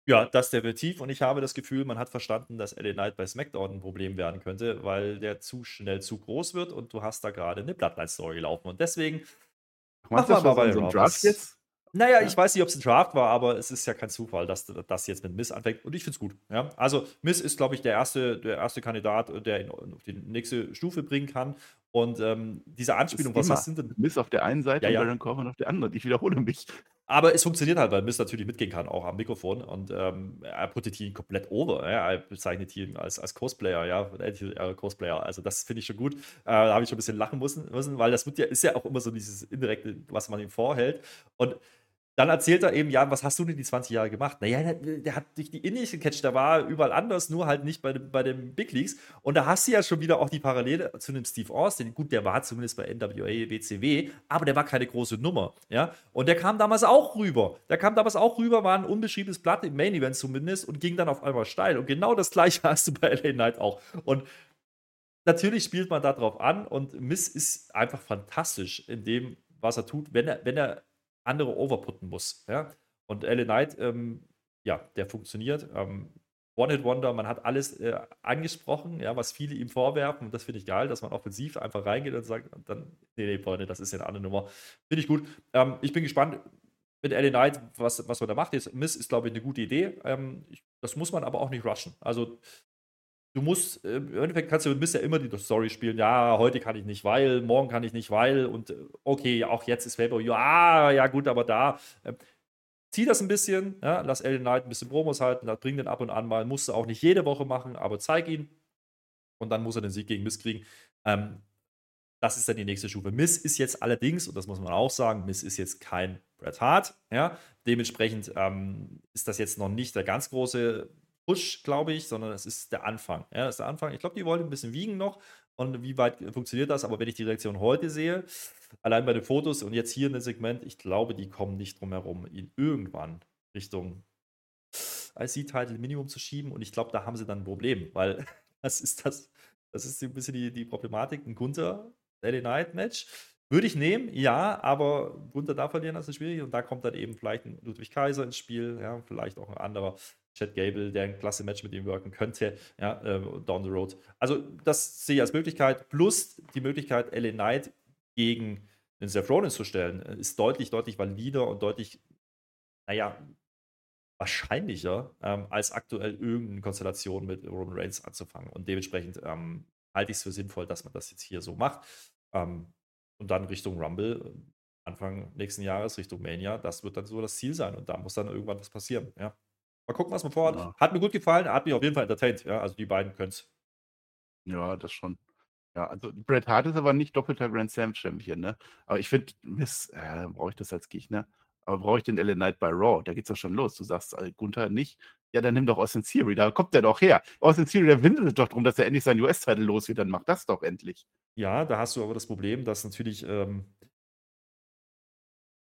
Ja, das definitiv. Und ich habe das Gefühl, man hat verstanden, dass LA Knight bei SmackDown ein Problem werden könnte, weil der zu schnell zu groß wird und du hast da gerade eine Bloodline-Story laufen. Und deswegen machen wir mal bei so Draft jetzt? Naja, ja. ich weiß nicht, ob es ein Draft war, aber es ist ja kein Zufall, dass das jetzt mit Miss anfängt. Und ich finde es gut. Ja? Also, Miss ist, glaube ich, der erste, der erste Kandidat, der ihn auf die nächste Stufe bringen kann. Und ähm, diese Anspielung, was, was sind denn. Miss auf der einen Seite ja, ja. und Baron Corbin auf der anderen. Ich wiederhole mich. Aber es funktioniert halt, weil Miss natürlich mitgehen kann, auch am Mikrofon. Und ähm, er puttet ihn komplett over. Ja? Er bezeichnet ihn als, als Cosplayer, ja, äh, Cosplayer. Also das finde ich schon gut. Äh, da habe ich schon ein bisschen lachen müssen, müssen, weil das ja, ist ja auch immer so dieses indirekte, was man ihm vorhält. Und dann erzählt er eben, ja, was hast du denn die 20 Jahre gemacht? Naja, der, der hat dich die Indies gecatcht, der war überall anders, nur halt nicht bei, bei den Big Leagues. Und da hast du ja schon wieder auch die Parallele zu dem Steve Austin. Gut, der war zumindest bei NWA, WCW, aber der war keine große Nummer. Ja? Und der kam damals auch rüber. Der kam damals auch rüber, war ein unbeschriebenes Blatt im Main Event zumindest und ging dann auf einmal steil. Und genau das gleiche <laughs> hast du bei LA Knight auch. Und natürlich spielt man darauf an und Miss ist einfach fantastisch in dem, was er tut, wenn er, wenn er andere overputten muss. Ja? Und LA Knight, ähm, ja, der funktioniert. Ähm, One-Hit-Wonder, man hat alles äh, angesprochen, ja, was viele ihm vorwerfen. Und das finde ich geil, dass man offensiv einfach reingeht und sagt, dann, nee, nee, Freunde, das ist ja eine andere Nummer. Finde ich gut. Ähm, ich bin gespannt mit LA Knight, was, was man da macht. Jetzt, Miss ist, glaube ich, eine gute Idee. Ähm, ich, das muss man aber auch nicht rushen. Also, du musst, äh, im Endeffekt kannst du Miss ja immer die Story spielen. Ja, heute kann ich nicht, weil, morgen kann ich nicht, weil. Und äh, okay, auch jetzt ist Faber, ja, ja, gut, aber da. Äh, zieh das ein bisschen, ja, lass Ellen Knight ein bisschen Promos halten, bring den ab und an mal. Musst du auch nicht jede Woche machen, aber zeig ihn. Und dann muss er den Sieg gegen Miss kriegen. Ähm, das ist dann die nächste Stufe. Miss ist jetzt allerdings, und das muss man auch sagen, Miss ist jetzt kein Bret Hart. Ja? Dementsprechend ähm, ist das jetzt noch nicht der ganz große Push, glaube ich, sondern es ist der Anfang. Ja, das ist der Anfang. Ich glaube, die wollen ein bisschen wiegen noch. Und wie weit funktioniert das? Aber wenn ich die Reaktion heute sehe, allein bei den Fotos und jetzt hier in dem Segment, ich glaube, die kommen nicht drum herum, ihn irgendwann Richtung IC-Title Minimum zu schieben. Und ich glaube, da haben sie dann ein Problem, weil <laughs> das ist das, das ist ein bisschen die, die Problematik. Ein Gunther Daily Night Match würde ich nehmen, ja, aber Gunther da verlieren, das ist schwierig. Und da kommt dann eben vielleicht ein Ludwig Kaiser ins Spiel, ja, vielleicht auch ein anderer Chad Gable, der ein klasse Match mit ihm wirken könnte, ja, äh, down the road. Also, das sehe ich als Möglichkeit. Plus die Möglichkeit, LA Knight gegen den Seth Rollins zu stellen, äh, ist deutlich, deutlich valider und deutlich, naja, wahrscheinlicher, ähm, als aktuell irgendeine Konstellation mit Roman Reigns anzufangen. Und dementsprechend ähm, halte ich es für sinnvoll, dass man das jetzt hier so macht. Ähm, und dann Richtung Rumble, äh, Anfang nächsten Jahres, Richtung Mania, das wird dann so das Ziel sein. Und da muss dann irgendwann was passieren. Ja. Mal gucken, was man vorhat. Ja. Hat mir gut gefallen, hat mich auf jeden Fall entertained. Ja, also die beiden können es. Ja, das schon. Ja, also Bret Hart ist aber nicht doppelter Grand Slam Champion, ne? Aber ich finde, Miss, äh, brauche ich das als Gegner? Aber brauche ich den LA Knight bei Raw? Da geht's doch schon los. Du sagst, äh, Gunther nicht. Ja, dann nimm doch Austin Theory. Da kommt der doch her. Austin Theory, der windet doch darum, dass er endlich seinen US-Titel los wird. Dann mach das doch endlich. Ja, da hast du aber das Problem, dass natürlich ähm,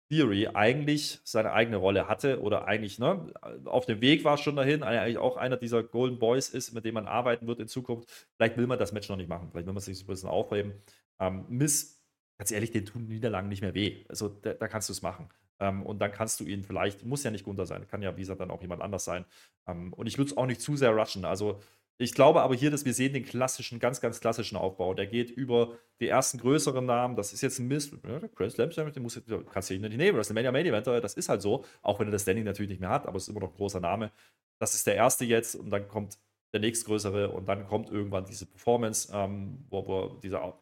Theory eigentlich seine eigene Rolle hatte oder eigentlich ne, auf dem Weg war schon dahin, eigentlich auch einer dieser Golden Boys ist, mit dem man arbeiten wird in Zukunft. Vielleicht will man das Match noch nicht machen, vielleicht will man sich ein bisschen aufheben. Ähm, Miss, ganz ehrlich, den tun Niederlagen nicht mehr weh. Also da, da kannst du es machen. Ähm, und dann kannst du ihn vielleicht, muss ja nicht Gunther sein, kann ja, wie gesagt, dann auch jemand anders sein. Ähm, und ich würde es auch nicht zu sehr rushen. Also ich glaube aber hier, dass wir sehen den klassischen, ganz, ganz klassischen Aufbau. Der geht über die ersten größeren Namen. Das ist jetzt ein Mist. Chris Lamson, den muss, kannst du nicht nehmen. Das ist ein Mania Main Eventer. Das ist halt so. Auch wenn er das Standing natürlich nicht mehr hat, aber es ist immer noch ein großer Name. Das ist der erste jetzt und dann kommt der nächstgrößere und dann kommt irgendwann diese Performance, ähm, wo, wo dieser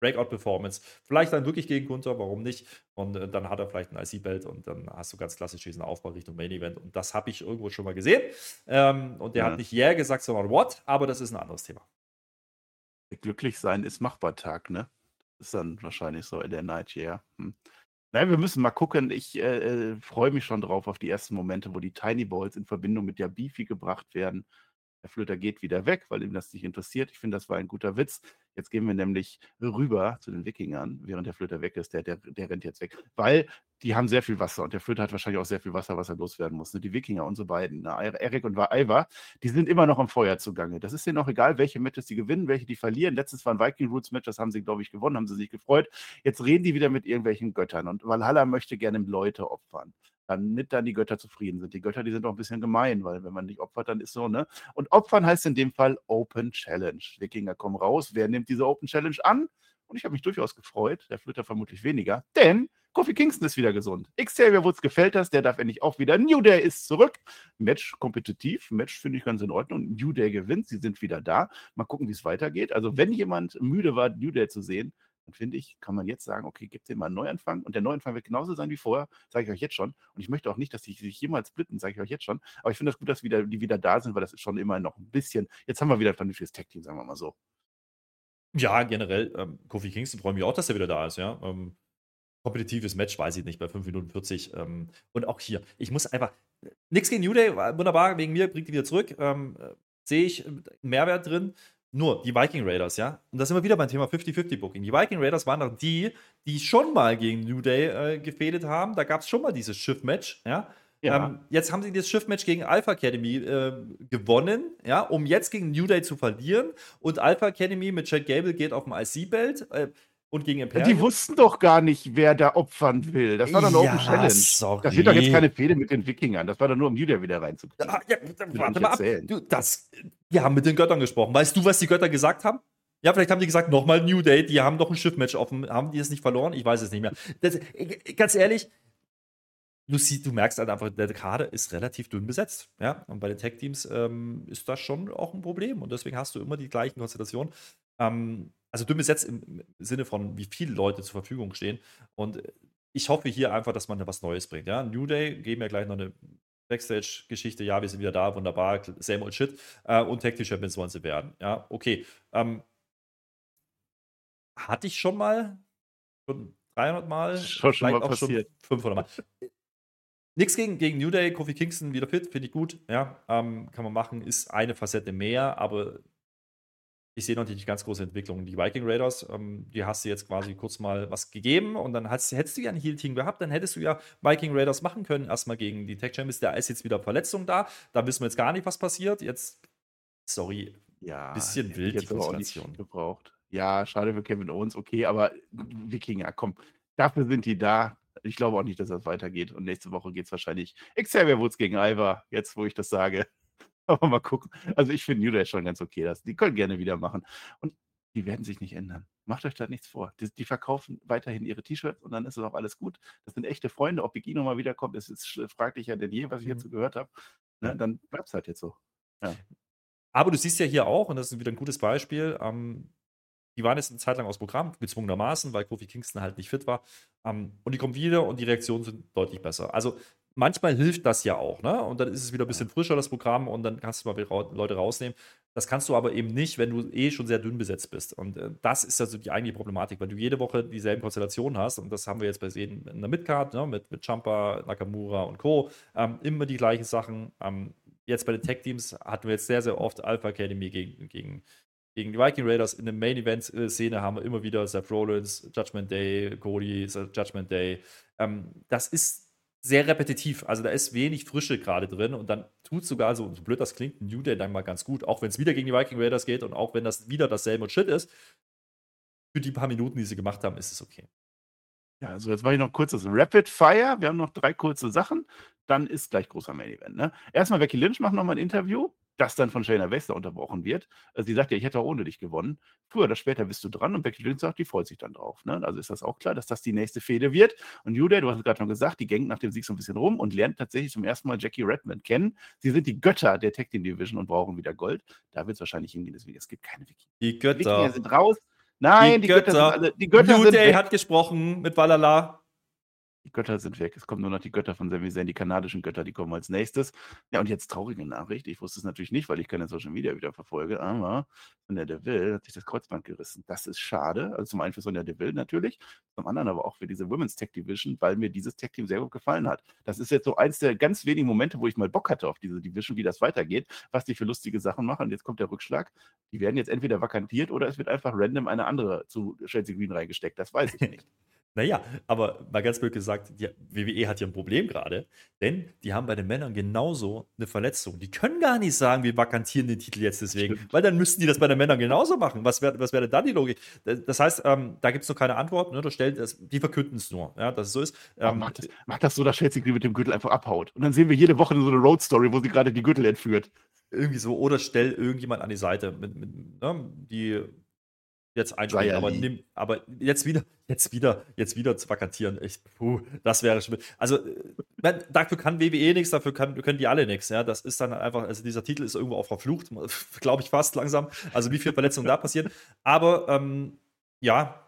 Breakout-Performance. Vielleicht dann wirklich gegen Gunther, warum nicht? Und äh, dann hat er vielleicht ein IC-Belt und dann hast du ganz klassisch diesen Aufbau Richtung Main Event. Und das habe ich irgendwo schon mal gesehen. Ähm, und der ja. hat nicht Yeah gesagt, sondern What, aber das ist ein anderes Thema. Glücklich sein ist machbar Tag, ne? ist dann wahrscheinlich so in der Night, yeah. Hm. Nein, wir müssen mal gucken. Ich äh, äh, freue mich schon drauf auf die ersten Momente, wo die Tiny Balls in Verbindung mit der Beefy gebracht werden. Der Flöter geht wieder weg, weil ihm das nicht interessiert. Ich finde, das war ein guter Witz. Jetzt gehen wir nämlich rüber zu den Wikingern, während der Flöter weg ist. Der, der, der rennt jetzt weg. Weil die haben sehr viel Wasser und der Flöter hat wahrscheinlich auch sehr viel Wasser, was er loswerden muss. Ne? Die Wikinger, unsere beiden, ne? Erik und Ivar, die sind immer noch im Feuer zugange. Das ist denen auch egal, welche Matches sie gewinnen, welche die verlieren. Letztes war ein Viking Roots Match, das haben sie, glaube ich, gewonnen, haben sie sich gefreut. Jetzt reden die wieder mit irgendwelchen Göttern und Valhalla möchte gerne Leute opfern damit dann die Götter zufrieden sind. Die Götter, die sind auch ein bisschen gemein, weil wenn man nicht opfert, dann ist so, ne? Und opfern heißt in dem Fall Open Challenge. Wikinger kommen raus. Wer nimmt diese Open Challenge an? Und ich habe mich durchaus gefreut, der Flitter vermutlich weniger, denn Kofi Kingston ist wieder gesund. Xavier Woods gefällt das, der darf endlich auch wieder. New Day ist zurück. Match kompetitiv, Match finde ich ganz in Ordnung. New Day gewinnt, sie sind wieder da. Mal gucken, wie es weitergeht. Also, wenn jemand müde war, New Day zu sehen, dann finde ich, kann man jetzt sagen, okay, gibt dem mal einen Neuanfang und der Neuanfang wird genauso sein wie vorher, sage ich euch jetzt schon. Und ich möchte auch nicht, dass die sich jemals splitten, sage ich euch jetzt schon. Aber ich finde das gut, dass wieder, die wieder da sind, weil das ist schon immer noch ein bisschen, jetzt haben wir wieder ein vernünftiges Tech-Team, sagen wir mal so. Ja, generell, ähm, Kofi Kingston freue mich auch, dass er wieder da ist, ja. Ähm, kompetitives Match, weiß ich nicht, bei 5 Minuten 40. Ähm, und auch hier, ich muss einfach, nichts gegen New Day, wunderbar, wegen mir bringt die wieder zurück. Ähm, äh, Sehe ich einen Mehrwert drin. Nur die Viking Raiders, ja. Und da sind wir wieder beim Thema 50-50-Booking. Die Viking Raiders waren doch die, die schon mal gegen New Day äh, gefädet haben. Da gab es schon mal dieses Schiff-Match, ja. Ja. Ähm, jetzt haben sie das Schiff-Match gegen Alpha Academy äh, gewonnen, ja, um jetzt gegen New Day zu verlieren. Und Alpha Academy mit Chad Gable geht auf dem IC-Belt. Äh, und gegen Imperium. Die wussten doch gar nicht, wer da opfern will. Das war doch eine ja, Open Challenge. Sorry. Das wird doch jetzt keine Fehde mit den Wikingern. Das war doch nur, um Julia wieder reinzukriegen. Ja, ja, warte mal ab. Du, das, wir haben mit den Göttern gesprochen. Weißt du, was die Götter gesagt haben? Ja, vielleicht haben die gesagt, nochmal New Day, die haben doch ein Schiffmatch offen. Haben die es nicht verloren? Ich weiß es nicht mehr. Das, ganz ehrlich, du, siehst, du merkst halt einfach, der Kader ist relativ dünn besetzt. Ja? Und bei den Tech-Teams ähm, ist das schon auch ein Problem. Und deswegen hast du immer die gleichen Konstellationen. Ähm, also dünn besetzt im Sinne von, wie viele Leute zur Verfügung stehen. Und ich hoffe hier einfach, dass man was Neues bringt. Ja? New Day geben ja gleich noch eine Backstage-Geschichte. Ja, wir sind wieder da, wunderbar, same old shit. Äh, und Tag Team Champions wollen sie werden. Ja, okay. Ähm, hatte ich schon mal, schon 300 Mal, schon, schon mal passiert. Schon 500 Mal. Nichts gegen, gegen New Day, Kofi Kingston wieder fit, finde ich gut. Ja, ähm, kann man machen, ist eine Facette mehr, aber ich sehe noch nicht die ganz große Entwicklung. Die Viking Raiders, ähm, die hast du jetzt quasi kurz mal was gegeben und dann hast, hättest du ja ein Heal-Team gehabt, dann hättest du ja Viking Raiders machen können, erstmal gegen die Tech Champions. Da ist jetzt wieder Verletzung da, da wissen wir jetzt gar nicht, was passiert. Jetzt, sorry, ja, bisschen wild jetzt die Konstellation. gebraucht. Ja, schade für Kevin Owens, okay, aber Wikinger, komm, dafür sind die da. Ich glaube auch nicht, dass das weitergeht. Und nächste Woche geht es wahrscheinlich Xavier Woods gegen Ivar, jetzt wo ich das sage. Aber mal gucken. Also ich finde New Day schon ganz okay. Das, die können gerne wieder machen. Und die werden sich nicht ändern. Macht euch da nichts vor. Die, die verkaufen weiterhin ihre T-Shirts und dann ist es auch alles gut. Das sind echte Freunde. Ob Big E nochmal wiederkommt, ist, ist fraglicher denn je, was ich jetzt mhm. so gehört habe. Ne, dann bleibt es halt jetzt so. Ja. Aber du siehst ja hier auch, und das ist wieder ein gutes Beispiel, ähm, die waren jetzt eine Zeit lang aus Programm, gezwungenermaßen, weil Kofi Kingston halt nicht fit war. Ähm, und die kommen wieder und die Reaktionen sind deutlich besser. Also manchmal hilft das ja auch, ne? Und dann ist es wieder ein bisschen frischer, das Programm, und dann kannst du mal wieder Leute rausnehmen. Das kannst du aber eben nicht, wenn du eh schon sehr dünn besetzt bist. Und äh, das ist also die eigentliche Problematik, weil du jede Woche dieselben Konstellationen hast. Und das haben wir jetzt bei sehen in der Midcard, ne? mit, mit Champa, Nakamura und Co. Ähm, immer die gleichen Sachen. Ähm, jetzt bei den Tech-Teams hatten wir jetzt sehr, sehr oft Alpha Academy gegen, gegen gegen die Viking Raiders. In der Main-Event-Szene haben wir immer wieder Seth Rollins, Judgment Day, Cody, Judgment Day. Ähm, das ist sehr repetitiv. Also da ist wenig Frische gerade drin und dann tut sogar so, so blöd das klingt, New Day dann mal ganz gut, auch wenn es wieder gegen die Viking Raiders geht und auch wenn das wieder dasselbe Shit ist. Für die paar Minuten, die sie gemacht haben, ist es okay. Ja, also jetzt mache ich noch kurz das Rapid Fire. Wir haben noch drei kurze Sachen. Dann ist gleich großer Main Event. Ne? Erstmal Becky Lynch macht nochmal ein Interview, das dann von Shayna Baszler unterbrochen wird. Also sie sagt ja, ich hätte auch ohne dich gewonnen. Früher oder später bist du dran und Becky Lynch sagt, die freut sich dann drauf. Ne? Also ist das auch klar, dass das die nächste Fehde wird. Und Day, du hast es gerade schon gesagt, die gängt nach dem Sieg so ein bisschen rum und lernt tatsächlich zum ersten Mal Jackie Redmond kennen. Sie sind die Götter der Tag Team Division und brauchen wieder Gold. Da wird es wahrscheinlich hingehen, deswegen es gibt keine Wiki. Die Götter. Wikinger sind raus. Nein, Die die, Götter, Götter. sind alle. Die Götter New sind Day weg. hat gesprochen mit Valhalla. Die Götter sind weg. Es kommen nur noch die Götter von Sami Zayn, die kanadischen Götter, die kommen als nächstes. Ja, und jetzt traurige Nachricht. Ich wusste es natürlich nicht, weil ich keine Social Media wieder verfolge, aber Sonja Deville hat sich das Kreuzband gerissen. Das ist schade. Also zum einen für Sonja Deville natürlich, zum anderen aber auch für diese Women's Tech Division, weil mir dieses Tech Team sehr gut gefallen hat. Das ist jetzt so eins der ganz wenigen Momente, wo ich mal Bock hatte auf diese Division, wie das weitergeht, was die für lustige Sachen machen. Und jetzt kommt der Rückschlag. Die werden jetzt entweder vakantiert oder es wird einfach random eine andere zu Chelsea Green reingesteckt. Das weiß ich nicht. <laughs> Naja, aber mal ganz blöd gesagt, die WWE hat ja ein Problem gerade, denn die haben bei den Männern genauso eine Verletzung. Die können gar nicht sagen, wir vakantieren den Titel jetzt deswegen, Stimmt. weil dann müssten die das bei den Männern genauso machen. Was wäre was wär denn dann die Logik? Das heißt, ähm, da gibt es noch keine Antwort. Ne? Stellt, das, die verkünden es nur, ja, dass es so ist. Ähm, macht, das, macht das so, dass Chelsea mit dem Gürtel einfach abhaut. Und dann sehen wir jede Woche so eine Road Story, wo sie gerade die Gürtel entführt. irgendwie so, oder stell irgendjemand an die Seite, mit, mit, ne, die jetzt einspringen, Xia aber, nimm, aber jetzt wieder, jetzt wieder, jetzt wieder zu vakantieren, ich, puh, das wäre schon. Also, äh, man, dafür kann WWE nichts, dafür kann, können die alle nichts, ja. Das ist dann einfach, also dieser Titel ist irgendwo auch verflucht, <laughs> glaube ich fast langsam. Also, wie viele Verletzungen da passieren. Aber ähm, ja,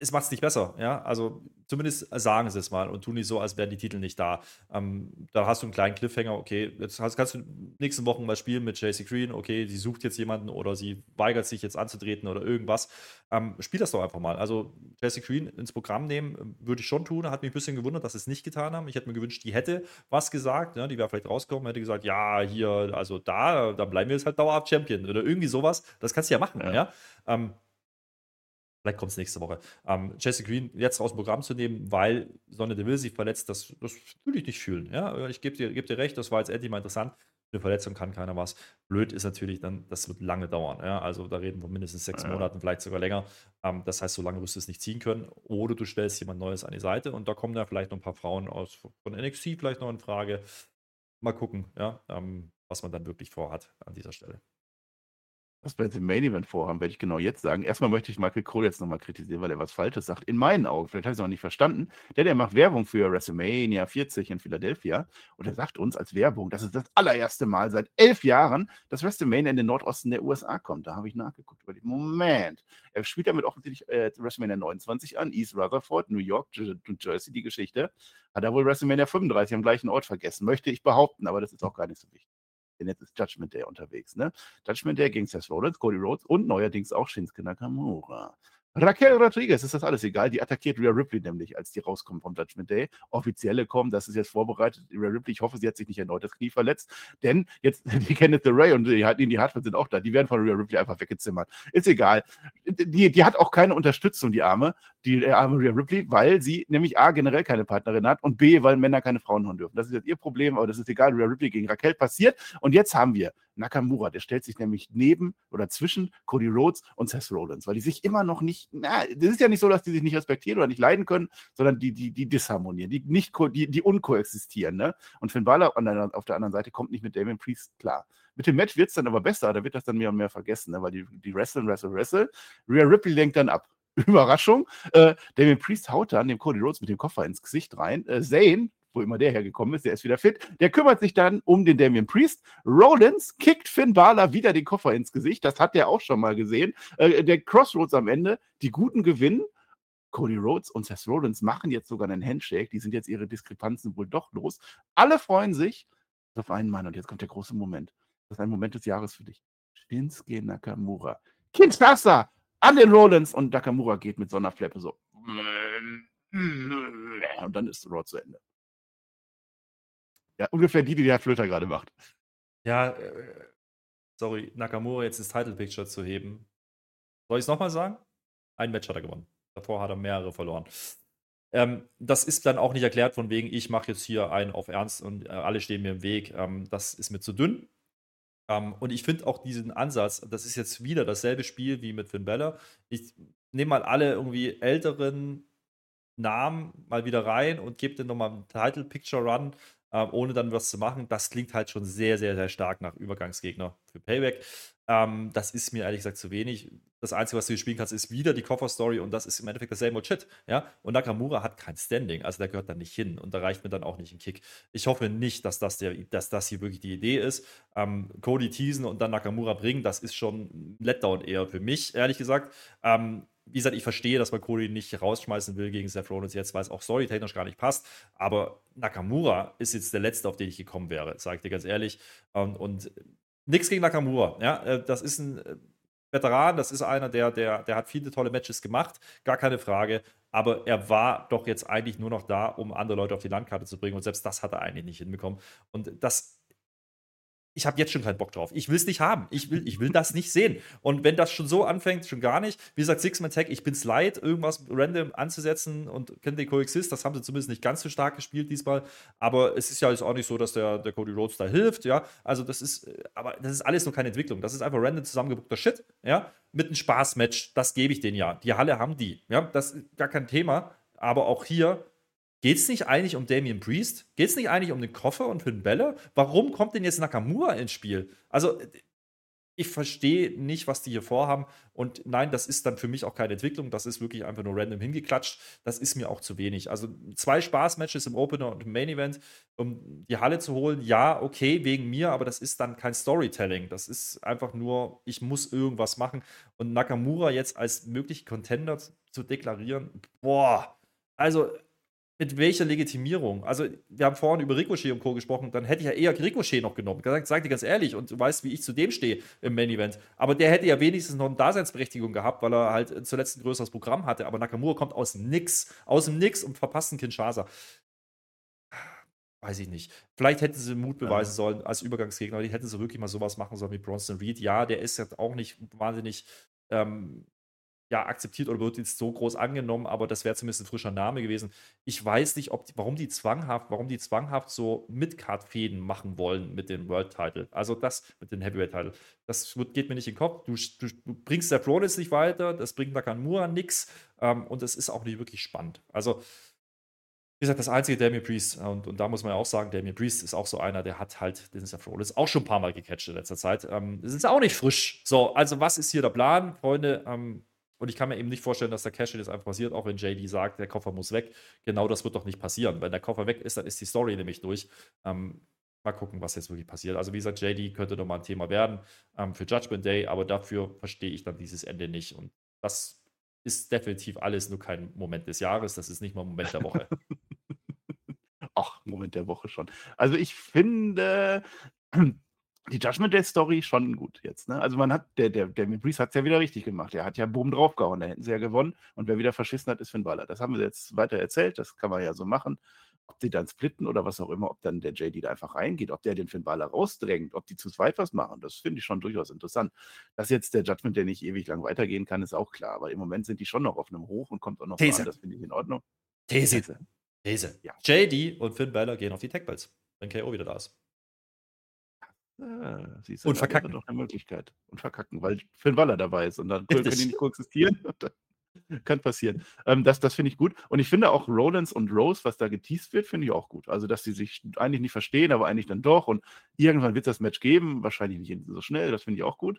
es macht es nicht besser, ja. Also zumindest sagen sie es mal und tun nicht so, als wären die Titel nicht da. Ähm, da hast du einen kleinen Cliffhanger, okay, jetzt hast, kannst du nächsten Wochen mal spielen mit JC Green, okay, sie sucht jetzt jemanden oder sie weigert sich jetzt anzutreten oder irgendwas. Ähm, spiel das doch einfach mal. Also JC Green ins Programm nehmen, ähm, würde ich schon tun. Hat mich ein bisschen gewundert, dass sie es nicht getan haben. Ich hätte mir gewünscht, die hätte was gesagt, ja, die wäre vielleicht rausgekommen, hätte gesagt, ja, hier, also da, da bleiben wir jetzt halt dauerhaft Champion oder irgendwie sowas. Das kannst du ja machen, ja. Ja. Ähm, Vielleicht kommt es nächste Woche. Ähm, Jesse Green jetzt aus dem Programm zu nehmen, weil Sonne Deville sich verletzt, das, das würde ich nicht fühlen. Ja? Ich gebe dir, geb dir recht, das war jetzt endlich mal interessant. Eine Verletzung kann keiner was. Blöd ist natürlich dann, das wird lange dauern. Ja? Also da reden wir mindestens sechs Ja. Monaten, vielleicht sogar länger. Ähm, das heißt, so lange wirst du es nicht ziehen können. Oder du stellst jemand Neues an die Seite und da kommen ja vielleicht noch ein paar Frauen aus von NXT vielleicht noch in Frage. Mal gucken, ja, ähm, was man dann wirklich vorhat an dieser Stelle. Was wir jetzt im Main Event vorhaben, werde ich genau jetzt sagen. Erstmal möchte ich Michael Cole jetzt nochmal kritisieren, weil er was Falsches sagt. In meinen Augen, vielleicht habe ich es noch nicht verstanden, der, der macht Werbung für WrestleMania 40 in Philadelphia und er sagt uns als Werbung, das ist das allererste Mal seit elf Jahren, dass WrestleMania in den Nordosten der USA kommt. Da habe ich nachgeguckt. Über den Moment. Er spielt damit offensichtlich äh, WrestleMania 29 an, East Rutherford, New York, New Jersey, die Geschichte. Hat er wohl WrestleMania 35 am gleichen Ort vergessen, möchte ich behaupten, aber das ist auch gar nicht so wichtig. Denn jetzt ist Judgment Day unterwegs, ne? Judgment Day gegen Seth Rollins, Cody Rhodes und neuerdings auch Shinsuke Nakamura. Raquel Rodriguez ist das alles egal. Die attackiert Rhea Ripley nämlich, als die rauskommen vom Judgment Day. Offizielle kommen, das ist jetzt vorbereitet. Rhea Ripley, ich hoffe, sie hat sich nicht erneut das Knie verletzt. Denn jetzt, <laughs> die Kenneth Ray und die, die Hartford sind auch da. Die werden von Rhea Ripley einfach weggezimmert. Ist egal. Die, die hat auch keine Unterstützung, die Arme, die äh, Rhea Ripley, weil sie nämlich A, generell keine Partnerin hat und B, weil Männer keine Frauen hören dürfen. Das ist jetzt ihr Problem, aber das ist egal. Rhea Ripley gegen Raquel passiert. Und jetzt haben wir Nakamura, der stellt sich nämlich neben oder zwischen Cody Rhodes und Seth Rollins, weil die sich immer noch nicht, na, das ist ja nicht so, dass die sich nicht respektieren oder nicht leiden können, sondern die, die, die disharmonieren, die nicht, die, die unkoexistieren, ne? Und Finn Balor auf der anderen Seite kommt nicht mit Damien Priest klar. Mit dem Match wird es dann aber besser, da wird das dann mehr und mehr vergessen, ne? weil die, die wresteln, wrestle, wrestle. Rhea Ripley lenkt dann ab. Überraschung. Äh, Damien Priest haut dann dem Cody Rhodes mit dem Koffer ins Gesicht rein. Äh, Zane, wo immer der hergekommen ist, der ist wieder fit, der kümmert sich dann um den Damien Priest. Rollins kickt Finn Balor wieder den Koffer ins Gesicht. Das hat der auch schon mal gesehen. Äh, der Crossroads am Ende, die Guten gewinnen. Cody Rhodes und Seth Rollins machen jetzt sogar einen Handshake. Die sind jetzt ihre Diskrepanzen wohl doch los. Alle freuen sich auf einen Mann. Und jetzt kommt der große Moment. Das ist ein Moment des Jahres für dich. Shinsuke Nakamura. Kinshasa an den Rollins und Nakamura geht mit so einer Flappe so. Und dann ist Raw zu Ende. Ja, ungefähr die, die der Flöter gerade macht. Ja, äh, sorry, Nakamura jetzt ins Title Picture zu heben. Soll ich es nochmal sagen? Ein Match hat er gewonnen. Davor hat er mehrere verloren. Ähm, das ist dann auch nicht erklärt von wegen, ich mache jetzt hier einen auf Ernst und äh, alle stehen mir im Weg. Ähm, das ist mir zu dünn. Ähm, und ich finde auch diesen Ansatz, das ist jetzt wieder dasselbe Spiel wie mit Finn Bella. Ich nehme mal alle irgendwie älteren Namen mal wieder rein und gebe den nochmal einen Title Picture Run, äh, ohne dann was zu machen. Das klingt halt schon sehr, sehr, sehr stark nach Übergangsgegner für Payback. Ähm, das ist mir ehrlich gesagt zu wenig. Das Einzige, was du hier spielen kannst, ist wieder die Koffer-Story und das ist im Endeffekt dasselbe Old Shit. Ja? Und Nakamura hat kein Standing, also der gehört da nicht hin und da reicht mir dann auch nicht ein Kick. Ich hoffe nicht, dass das, der, dass das hier wirklich die Idee ist. Ähm, Cody teasen und dann Nakamura bringen, das ist schon ein Letdown eher für mich, ehrlich gesagt. Ähm, wie gesagt, ich verstehe, dass man Cody nicht rausschmeißen will gegen Seth Rollins jetzt, weil es auch storytechnisch gar nicht passt. Aber Nakamura ist jetzt der Letzte, auf den ich gekommen wäre, sage ich dir ganz ehrlich. Und, und nichts gegen Nakamura. Ja, äh, das ist ein äh, Veteran, das ist einer, der, der, der hat viele tolle Matches gemacht, gar keine Frage. Aber er war doch jetzt eigentlich nur noch da, um andere Leute auf die Landkarte zu bringen. Und selbst das hat er eigentlich nicht hinbekommen. Und das ich habe jetzt schon keinen Bock drauf. Ich will es nicht haben. Ich will, ich will das nicht sehen. Und wenn das schon so anfängt, schon gar nicht. Wie gesagt, Six-Man-Tag, ich bin es leid, irgendwas random anzusetzen und kennt den Coexist. Das haben sie zumindest nicht ganz so stark gespielt diesmal. Aber es ist ja jetzt auch nicht so, dass der, der Cody Rhodes da hilft. Ja, also das ist, aber das ist alles nur keine Entwicklung. Das ist einfach random zusammengebuckter Shit. Ja, mit einem Spaßmatch. Das gebe ich denen ja. Die Halle haben die. Ja, das ist gar kein Thema. Aber auch hier Geht es nicht eigentlich um Damien Priest? Geht es nicht eigentlich um den Koffer und Finn Bella? Warum kommt denn jetzt Nakamura ins Spiel? Also, ich verstehe nicht, was die hier vorhaben. Und nein, das ist dann für mich auch keine Entwicklung. Das ist wirklich einfach nur random hingeklatscht. Das ist mir auch zu wenig. Also zwei Spaßmatches im Opener und im Main Event, um die Halle zu holen. Ja, okay, wegen mir, aber das ist dann kein Storytelling. Das ist einfach nur, ich muss irgendwas machen. Und Nakamura jetzt als möglichen Contender zu deklarieren, boah, also mit welcher Legitimierung? Also, wir haben vorhin über Ricochet und Co. gesprochen, dann hätte ich ja eher Ricochet noch genommen. Gesagt, sag dir ganz ehrlich, und du weißt, wie ich zu dem stehe im Main Event. Aber der hätte ja wenigstens noch eine Daseinsberechtigung gehabt, weil er halt zuletzt ein größeres Programm hatte. Aber Nakamura kommt aus nix, aus dem Nix und verpasst einen Kinshasa. Weiß ich nicht. Vielleicht hätten sie Mut beweisen ja. sollen als Übergangsgegner, die hätten sie wirklich mal sowas machen sollen wie Bronson Reed. Ja, der ist jetzt auch nicht wahnsinnig ähm, ja, akzeptiert oder wird jetzt so groß angenommen, aber das wäre zumindest ein frischer Name gewesen. Ich weiß nicht, ob die, warum die zwanghaft, warum die zwanghaft so Midcard-Fäden machen wollen mit dem World-Title. Also das mit dem Heavyweight-Title. Das wird, geht mir nicht in den Kopf. Du, du, du bringst der Rollins nicht weiter, das bringt Nakamura nichts ähm, und es ist auch nicht wirklich spannend. Also, wie gesagt, das einzige Damien Priest, und, und da muss man ja auch sagen, Damien Priest ist auch so einer, der hat halt den Seth Rollins auch schon ein paar Mal gecatcht in letzter Zeit. Ähm, das ist auch nicht frisch. So, also was ist hier der Plan, Freunde? Ähm, und ich kann mir eben nicht vorstellen, dass der Cash jetzt einfach passiert, auch wenn JD sagt, der Koffer muss weg. Genau das wird doch nicht passieren. Wenn der Koffer weg ist, dann ist die Story nämlich durch. Ähm, mal gucken, was jetzt wirklich passiert. Also, wie gesagt, JD könnte nochmal ein Thema werden ähm, für Judgment Day, aber dafür verstehe ich dann dieses Ende nicht. Und das ist definitiv alles nur kein Moment des Jahres, das ist nicht mal Moment der Woche. <laughs> Ach, Moment der Woche schon. Also ich finde, die Judgment Day Story schon gut jetzt. Ne? Also man hat, der, der, der Breeze hat es ja wieder richtig gemacht. Er hat ja Boom draufgehauen, da hätten sie ja gewonnen. Und wer wieder verschissen hat, ist Finn Balor. Das haben wir jetzt weiter erzählt, das kann man ja so machen. Ob die dann splitten oder was auch immer, ob dann der JD da einfach reingeht, ob der den Finn Balor rausdrängt, ob die zu zweit was machen, das finde ich schon durchaus interessant. Dass jetzt der Judgment Day nicht ewig lang weitergehen kann, ist auch klar. Aber im Moment sind die schon noch auf einem Hoch und kommt auch noch These. an, das finde ich in Ordnung. These. These. These. Ja. JD und Finn Balor gehen auf die Tech Belts, wenn KO wieder da ist. Ah, siehst du, und verkacken. Doch eine Möglichkeit. Und verkacken, weil Finn Waller dabei ist und dann können die nicht koexistieren. <laughs> Kann passieren. Ähm, das das finde ich gut. Und ich finde auch Rollins und Rose, was da geteased wird, finde ich auch gut. Also, dass sie sich eigentlich nicht verstehen, aber eigentlich dann doch. Und irgendwann wird es das Match geben. Wahrscheinlich nicht so schnell. Das finde ich auch gut.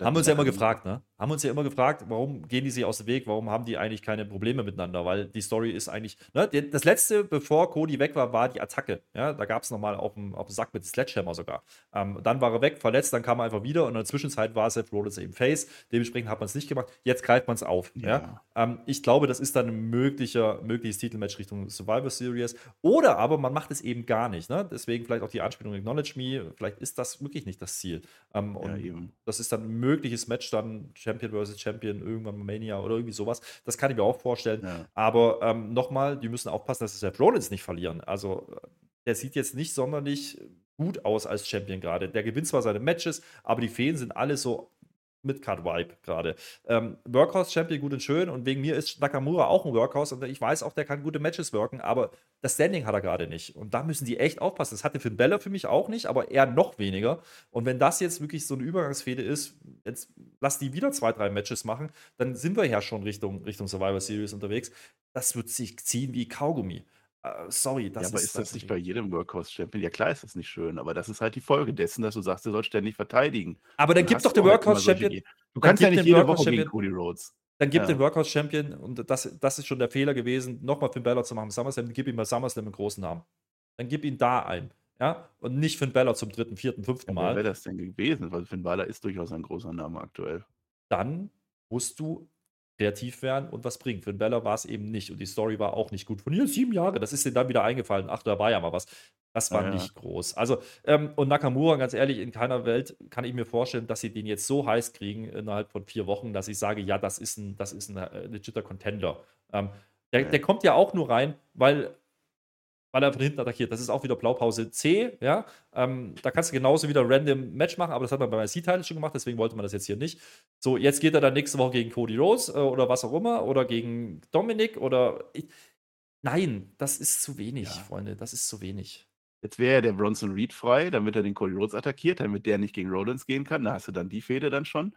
Haben wir uns ja immer gefragt, ne? Haben uns ja immer gefragt, warum gehen die sich aus dem Weg, warum haben die eigentlich keine Probleme miteinander? Weil die Story ist eigentlich, ne? Das letzte, bevor Cody weg war, war die Attacke. Ja, da gab es nochmal auf dem, auf dem Sack mit Sledgehammer sogar. Ähm, dann war er weg, verletzt, dann kam er einfach wieder und in der Zwischenzeit war Seth Rollins eben Face. Dementsprechend hat man es nicht gemacht. Jetzt greift man es auf. Ja. ja? Ähm, ich glaube, das ist dann ein möglicher, mögliches Titelmatch Richtung Survivor Series. Oder aber man macht es eben gar nicht. Ne? Deswegen vielleicht auch die Anspielung Acknowledge Me. Vielleicht ist das wirklich nicht das Ziel. Ähm, und ja, das ist dann ein mögliches Match, dann Champion versus Champion, irgendwann Mania oder irgendwie sowas. Das kann ich mir auch vorstellen. Ja. Aber ähm, nochmal, die müssen aufpassen, dass sie Seth Rollins nicht verlieren. Also, der sieht jetzt nicht sonderlich gut aus als Champion gerade. Der gewinnt zwar seine Matches, aber die Feen sind alle so mit Cut Vibe gerade. Ähm, Workhouse Champion gut und schön und wegen mir ist Nakamura auch ein Workhouse und ich weiß auch, der kann gute Matches worken, aber das Standing hat er gerade nicht. Und da müssen die echt aufpassen. Das hatte Finn Bella für mich auch nicht, aber eher noch weniger. Und wenn das jetzt wirklich so eine Übergangsfehde ist, jetzt lass die wieder zwei, drei Matches machen, dann sind wir ja schon Richtung, Richtung Survivor Series unterwegs. Das wird sich ziehen wie Kaugummi. Uh, sorry, das ja, aber ist, ist das nicht bei jedem Workhorse-Champion? Ja, klar ist das nicht schön, aber das ist halt die Folge dessen, dass du sagst, er soll ständig verteidigen. Aber dann, dann gibt doch den Workhorse-Champion. Du kannst ja nicht jede Woche gegen Cody Rhodes. Dann gib ja. den Workhouse-Champion, und das, das ist schon der Fehler gewesen, nochmal Finn Balor zu machen im SummerSlam, gib ihm bei SummerSlam einen großen Namen. Dann gib ihn da ein. Ja, und nicht Finn Balor zum dritten, vierten, fünften Mal. Ja, wer wäre das denn gewesen? Weil Finn Balor ist durchaus ein großer Name aktuell. Dann musst du kreativ werden und was bringen. Für den Bella war es eben nicht und die Story war auch nicht gut. Von hier sieben Jahre, das ist dir dann wieder eingefallen. Ach, da war ja mal was. Das war ja, nicht groß. Also, ähm, und Nakamura, ganz ehrlich, in keiner Welt kann ich mir vorstellen, dass sie den jetzt so heiß kriegen innerhalb von vier Wochen, dass ich sage, ja, das ist ein, das ist ein äh, legitter Contender. Ähm, der, der kommt ja auch nur rein, weil weil er von hinten attackiert. Das ist auch wieder Blaupause C, ja. Ähm, da kannst du genauso wieder random Match machen, aber das hat man beim IC-Title schon gemacht, deswegen wollte man das jetzt hier nicht. So, jetzt geht er dann nächste Woche gegen Cody Rose äh, oder was auch immer oder gegen Dominik oder. Ich, nein, das ist zu wenig, ja. Freunde, das ist zu wenig. Jetzt wäre ja der Bronson Reed frei, damit er den Cody Rhodes attackiert, damit der nicht gegen Rollins gehen kann. Da hast du dann die Fehde dann schon.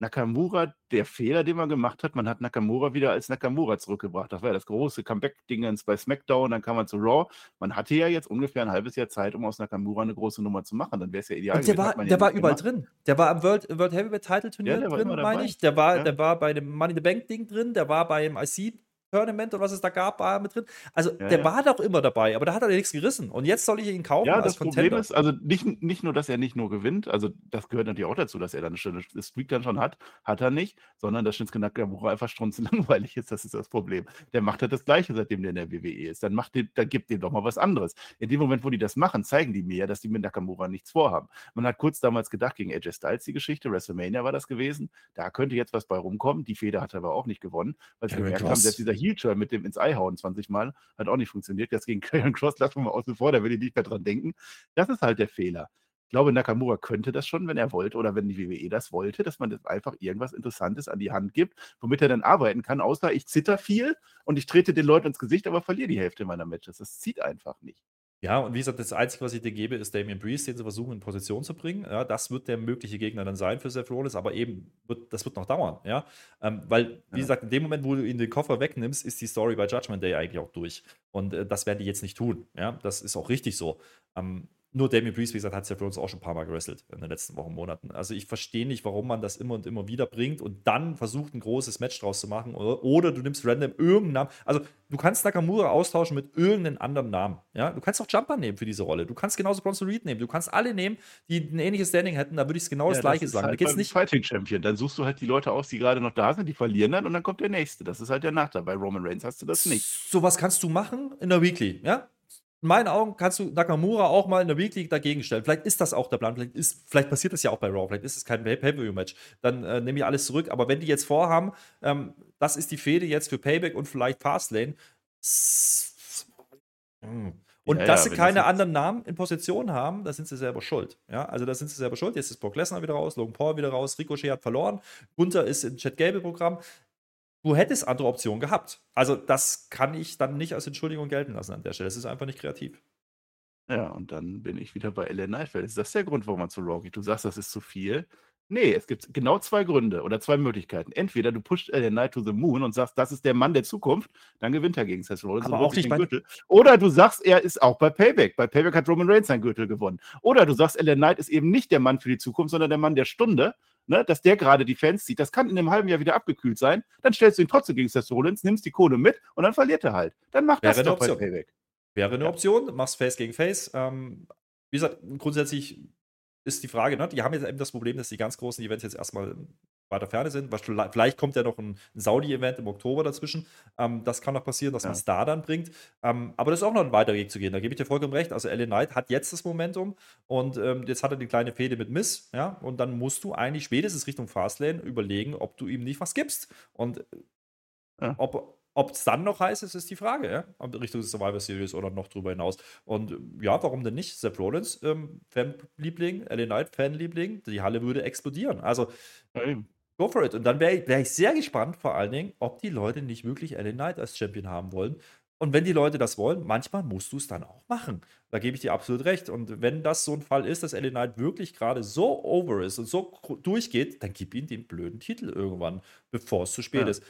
Nakamura, der Fehler, den man gemacht hat, man hat Nakamura wieder als Nakamura zurückgebracht. Das war ja das große Comeback-Dingens bei SmackDown, dann kam man zu Raw. Man hatte ja jetzt ungefähr ein halbes Jahr Zeit, um aus Nakamura eine große Nummer zu machen. Dann wäre es ja ideal. Und der war, der ja war überall gemacht. drin. Der war am World, World Heavyweight Title Turnier ja, drin, meine ich. Der war, ja. der war bei dem Money in the Bank Ding drin. Der war beim IC Tournament oder was es da gab, war er mit drin. Also ja, der ja. war doch immer dabei, aber da hat er nichts gerissen. Und jetzt soll ich ihn kaufen ja, als das Contender. Problem ist, also nicht, nicht nur, dass er nicht nur gewinnt, also das gehört natürlich auch dazu, dass er dann eine Streak dann schon hat, hat er nicht, sondern dass Shinsuke Nakamura einfach strunzenlangweilig <laughs> ist, das ist das Problem. Der macht halt das Gleiche, seitdem der in der WWE ist. Dann, macht den, dann gibt dem doch mal was anderes. In dem Moment, wo die das machen, zeigen die mir, dass die mit Nakamura nichts vorhaben. Man hat kurz damals gedacht, gegen AJ Styles die Geschichte, WrestleMania war das gewesen, da könnte jetzt was bei rumkommen. Die Feder hat er aber auch nicht gewonnen, weil sie gemerkt haben, dass dieser Heel-Turn mit dem ins Ei hauen 20 Mal. Hat auch nicht funktioniert. Jetzt gegen Karrion Cross lassen wir mal außen vor, da will ich nicht mehr dran denken. Das ist halt der Fehler. Ich glaube, Nakamura könnte das schon, wenn er wollte oder wenn die WWE das wollte, dass man das einfach irgendwas Interessantes an die Hand gibt, womit er dann arbeiten kann, außer ich zitter viel und ich trete den Leuten ins Gesicht, aber verliere die Hälfte meiner Matches. Das zieht einfach nicht. Ja, und wie gesagt, das Einzige, was ich dir gebe, ist Damian Priest, den sie versuchen in Position zu bringen. Ja, das wird der mögliche Gegner dann sein für Seth Rollins, aber eben, wird, das wird noch dauern. Ja? Ähm, weil, wie ja. gesagt, in dem Moment, wo du ihn den Koffer wegnimmst, ist die Story bei Judgment Day eigentlich auch durch. Und äh, das werden die jetzt nicht tun. Ja? Das ist auch richtig so. Ähm, nur Damien Priest, wie gesagt, hat es ja für uns auch schon ein paar Mal gewrestelt in den letzten Wochen, Monaten. Also ich verstehe nicht, warum man das immer und immer wieder bringt und dann versucht, ein großes Match draus zu machen. Oder, oder du nimmst random irgendeinen Namen. Also du kannst Nakamura austauschen mit irgendeinem anderen Namen. Ja? Du kannst auch Jumper nehmen für diese Rolle. Du kannst genauso Bronson Reed nehmen. Du kannst alle nehmen, die ein ähnliches Standing hätten. Da würde ich es genau ja, das gleiche sagen. Halt da nicht Fighting Champion. Dann suchst du halt die Leute aus, die gerade noch da sind, die verlieren dann und dann kommt der nächste. Das ist halt der Nachteil. Bei Roman Reigns hast du das nicht. So was kannst du machen in der Weekly. Ja? In meinen Augen kannst du Nakamura auch mal in der Weekly dagegen stellen. Vielleicht ist das auch der Plan. Vielleicht, ist, vielleicht passiert das ja auch bei Raw. Vielleicht ist es kein Pay-Per-View-Match. Dann äh, nehme ich alles zurück. Aber wenn die jetzt vorhaben, ähm, das ist die Fehde jetzt für Payback und vielleicht Fastlane. Und ja, dass ja, sie keine anderen Namen in Position haben, da sind sie selber schuld. Ja, also da sind sie selber schuld. Jetzt ist Brock Lesnar wieder raus, Logan Paul wieder raus, Ricochet hat verloren, Gunther ist im Chat Gable-Programm du hättest andere Optionen gehabt. Also das kann ich dann nicht als Entschuldigung gelten lassen an der Stelle. Das ist einfach nicht kreativ. Ja, und dann bin ich wieder bei Ellen Neifeld. Ist das der Grund, warum man zu Raw geht? Du sagst, das ist zu viel. Nee, es gibt genau zwei Gründe oder zwei Möglichkeiten. Entweder du pusht Ellen Knight to the Moon und sagst, das ist der Mann der Zukunft, dann gewinnt er gegen Seth Rollins Aber auch nicht den Gürtel. Oder du sagst, er ist auch bei Payback. Bei Payback hat Roman Reigns seinen Gürtel gewonnen. Oder du sagst, Ellen Knight ist eben nicht der Mann für die Zukunft, sondern der Mann der Stunde ne, dass der gerade die Fans zieht. Das kann in einem halben Jahr wieder abgekühlt sein. Dann stellst du ihn trotzdem gegen Seth Rollins, nimmst die Kohle mit und dann verliert er halt. Dann macht das doch bei Payback. Wäre eine ja. Option, machst Face gegen Face. Ähm, wie gesagt, grundsätzlich ist die Frage, ne? die haben jetzt eben das Problem, dass die ganz großen Events jetzt erstmal weiter Ferne sind. Vielleicht kommt ja noch ein Saudi-Event im Oktober dazwischen. Ähm, das kann noch passieren, dass ja. man es da dann bringt. Ähm, aber das ist auch noch ein weiterer Weg zu gehen. Da gebe ich dir vollkommen recht. Also Ellen Knight hat jetzt das Momentum und ähm, jetzt hat er die kleine Fehde mit Miss. Ja? Und dann musst du eigentlich spätestens Richtung Fastlane überlegen, ob du ihm nicht was gibst. Und ja. ob ob es dann noch heiß ist, ist die Frage, ja? Richtung Survivor Series oder noch drüber hinaus. Und ja, warum denn nicht? Seth Rollins, ähm, Fanliebling, LA Knight, Fanliebling, die Halle würde explodieren. Also, go for it. Und dann wäre ich, wär ich sehr gespannt, vor allen Dingen, ob die Leute nicht wirklich LA Knight als Champion haben wollen. Und wenn die Leute das wollen, manchmal musst du es dann auch machen. Da gebe ich dir absolut recht. Und wenn das so ein Fall ist, dass LA Knight wirklich gerade so over ist und so durchgeht, dann gib ihm den blöden Titel irgendwann, bevor es zu spät ja. ist.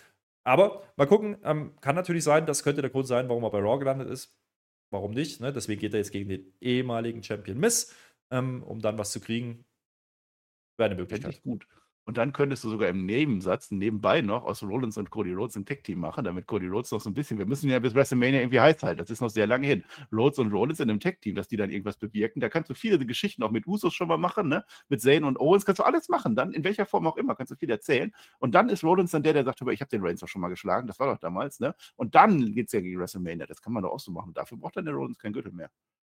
Aber mal gucken, ähm, kann natürlich sein, das könnte der Grund sein, warum er bei Raw gelandet ist. Warum nicht? Ne? Deswegen geht er jetzt gegen den ehemaligen Champion Miss, ähm, um dann was zu kriegen. Wäre eine Möglichkeit. Gut. Und dann könntest du sogar im Nebensatz nebenbei noch aus Rollins und Cody Rhodes ein Tech-Team machen, damit Cody Rhodes noch so ein bisschen, wir müssen ja bis WrestleMania irgendwie heiß halten, das ist noch sehr lange hin. Rhodes und Rollins in einem Tech-Team, dass die dann irgendwas bewirken. Da kannst du viele Geschichten auch mit Usos schon mal machen, ne? mit Zane und Owens, kannst du alles machen, dann in welcher Form auch immer, kannst du viel erzählen. Und dann ist Rollins dann der, der sagt, ich habe den Reigns auch schon mal geschlagen, das war doch damals. ne? Und dann geht es ja gegen WrestleMania, das kann man doch auch so machen. Dafür braucht dann der Rollins kein Gürtel mehr.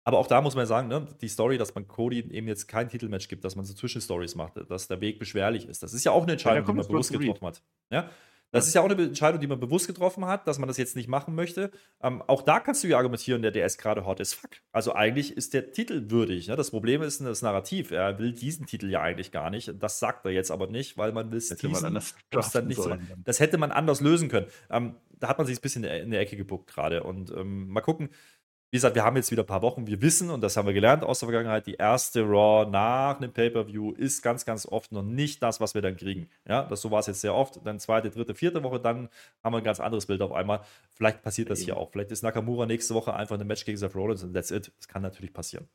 Aber auch da muss man sagen, ne, die Story, dass man Cody eben jetzt kein Titelmatch gibt, dass man so Zwischenstories macht, dass der Weg beschwerlich ist. Das ist ja auch eine Entscheidung, ja, die man bewusst getroffen hat. Ja? Das ist ja auch eine Entscheidung, die man bewusst getroffen hat, dass man das jetzt nicht machen möchte. Ähm, auch da kannst du ja argumentieren, der, ist gerade hot as fuck. Also eigentlich ist der Titel würdig. Ne? Das Problem ist das Narrativ. Er will diesen Titel ja eigentlich gar nicht. Das sagt er jetzt aber nicht, weil man will es dann nicht so. Das hätte man anders lösen können. Ähm, da hat man sich ein bisschen in der Ecke gebuckt gerade. Und ähm, mal gucken, wie gesagt, wir haben jetzt wieder ein paar Wochen. Wir wissen, und das haben wir gelernt aus der Vergangenheit, die erste Raw nach einem Pay-Per-View ist ganz, ganz oft noch nicht das, was wir dann kriegen. Ja, das, so war es jetzt sehr oft. Dann zweite, dritte, vierte Woche, dann haben wir ein ganz anderes Bild auf einmal. Vielleicht passiert das hier auch. Vielleicht ist Nakamura nächste Woche einfach ein Match gegen Seth Rollins und that's it. Das kann natürlich passieren.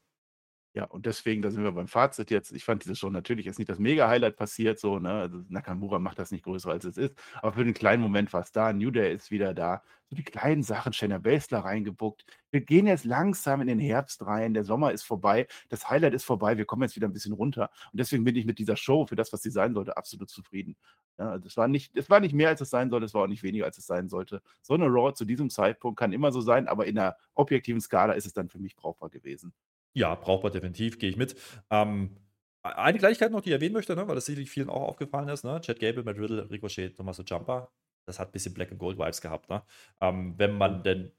Ja, und deswegen, da sind wir beim Fazit jetzt. Ich fand diese Show natürlich ist nicht das Mega-Highlight passiert, so, ne? Also Nakamura macht das nicht größer als es ist. Aber für den kleinen Moment war es da. New Day ist wieder da. So die kleinen Sachen, Shayna Baszler reingebuckt. Wir gehen jetzt langsam in den Herbst rein. Der Sommer ist vorbei. Das Highlight ist vorbei. Wir kommen jetzt wieder ein bisschen runter. Und deswegen bin ich mit dieser Show für das, was sie sein sollte, absolut zufrieden. Ja, das war nicht, es war nicht mehr, als es sein sollte. Es war auch nicht weniger, als es sein sollte. So eine Raw zu diesem Zeitpunkt kann immer so sein, aber in einer objektiven Skala ist es dann für mich brauchbar gewesen. Ja, brauchbar definitiv, gehe ich mit. Ähm, eine Kleinigkeit noch, die ich erwähnen möchte, ne, weil das sicherlich vielen auch aufgefallen ist, ne? Chad Gable, Matt Riddle, Ricochet, Tommaso Jumper, das hat ein bisschen Black and Gold Vibes gehabt, ne? Ähm, wenn man denn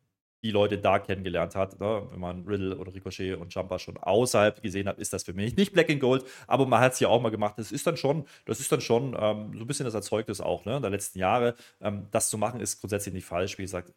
die Leute da kennengelernt hat, ne? wenn man Riddle oder Ricochet und Jumper schon außerhalb gesehen hat, ist das für mich nicht Black and Gold, aber man hat es ja auch mal gemacht. Das ist dann schon, das ist dann schon ähm, so ein bisschen das Erzeugnis auch, ne, der letzten Jahre. Ähm, das zu machen ist grundsätzlich nicht falsch. Wie gesagt,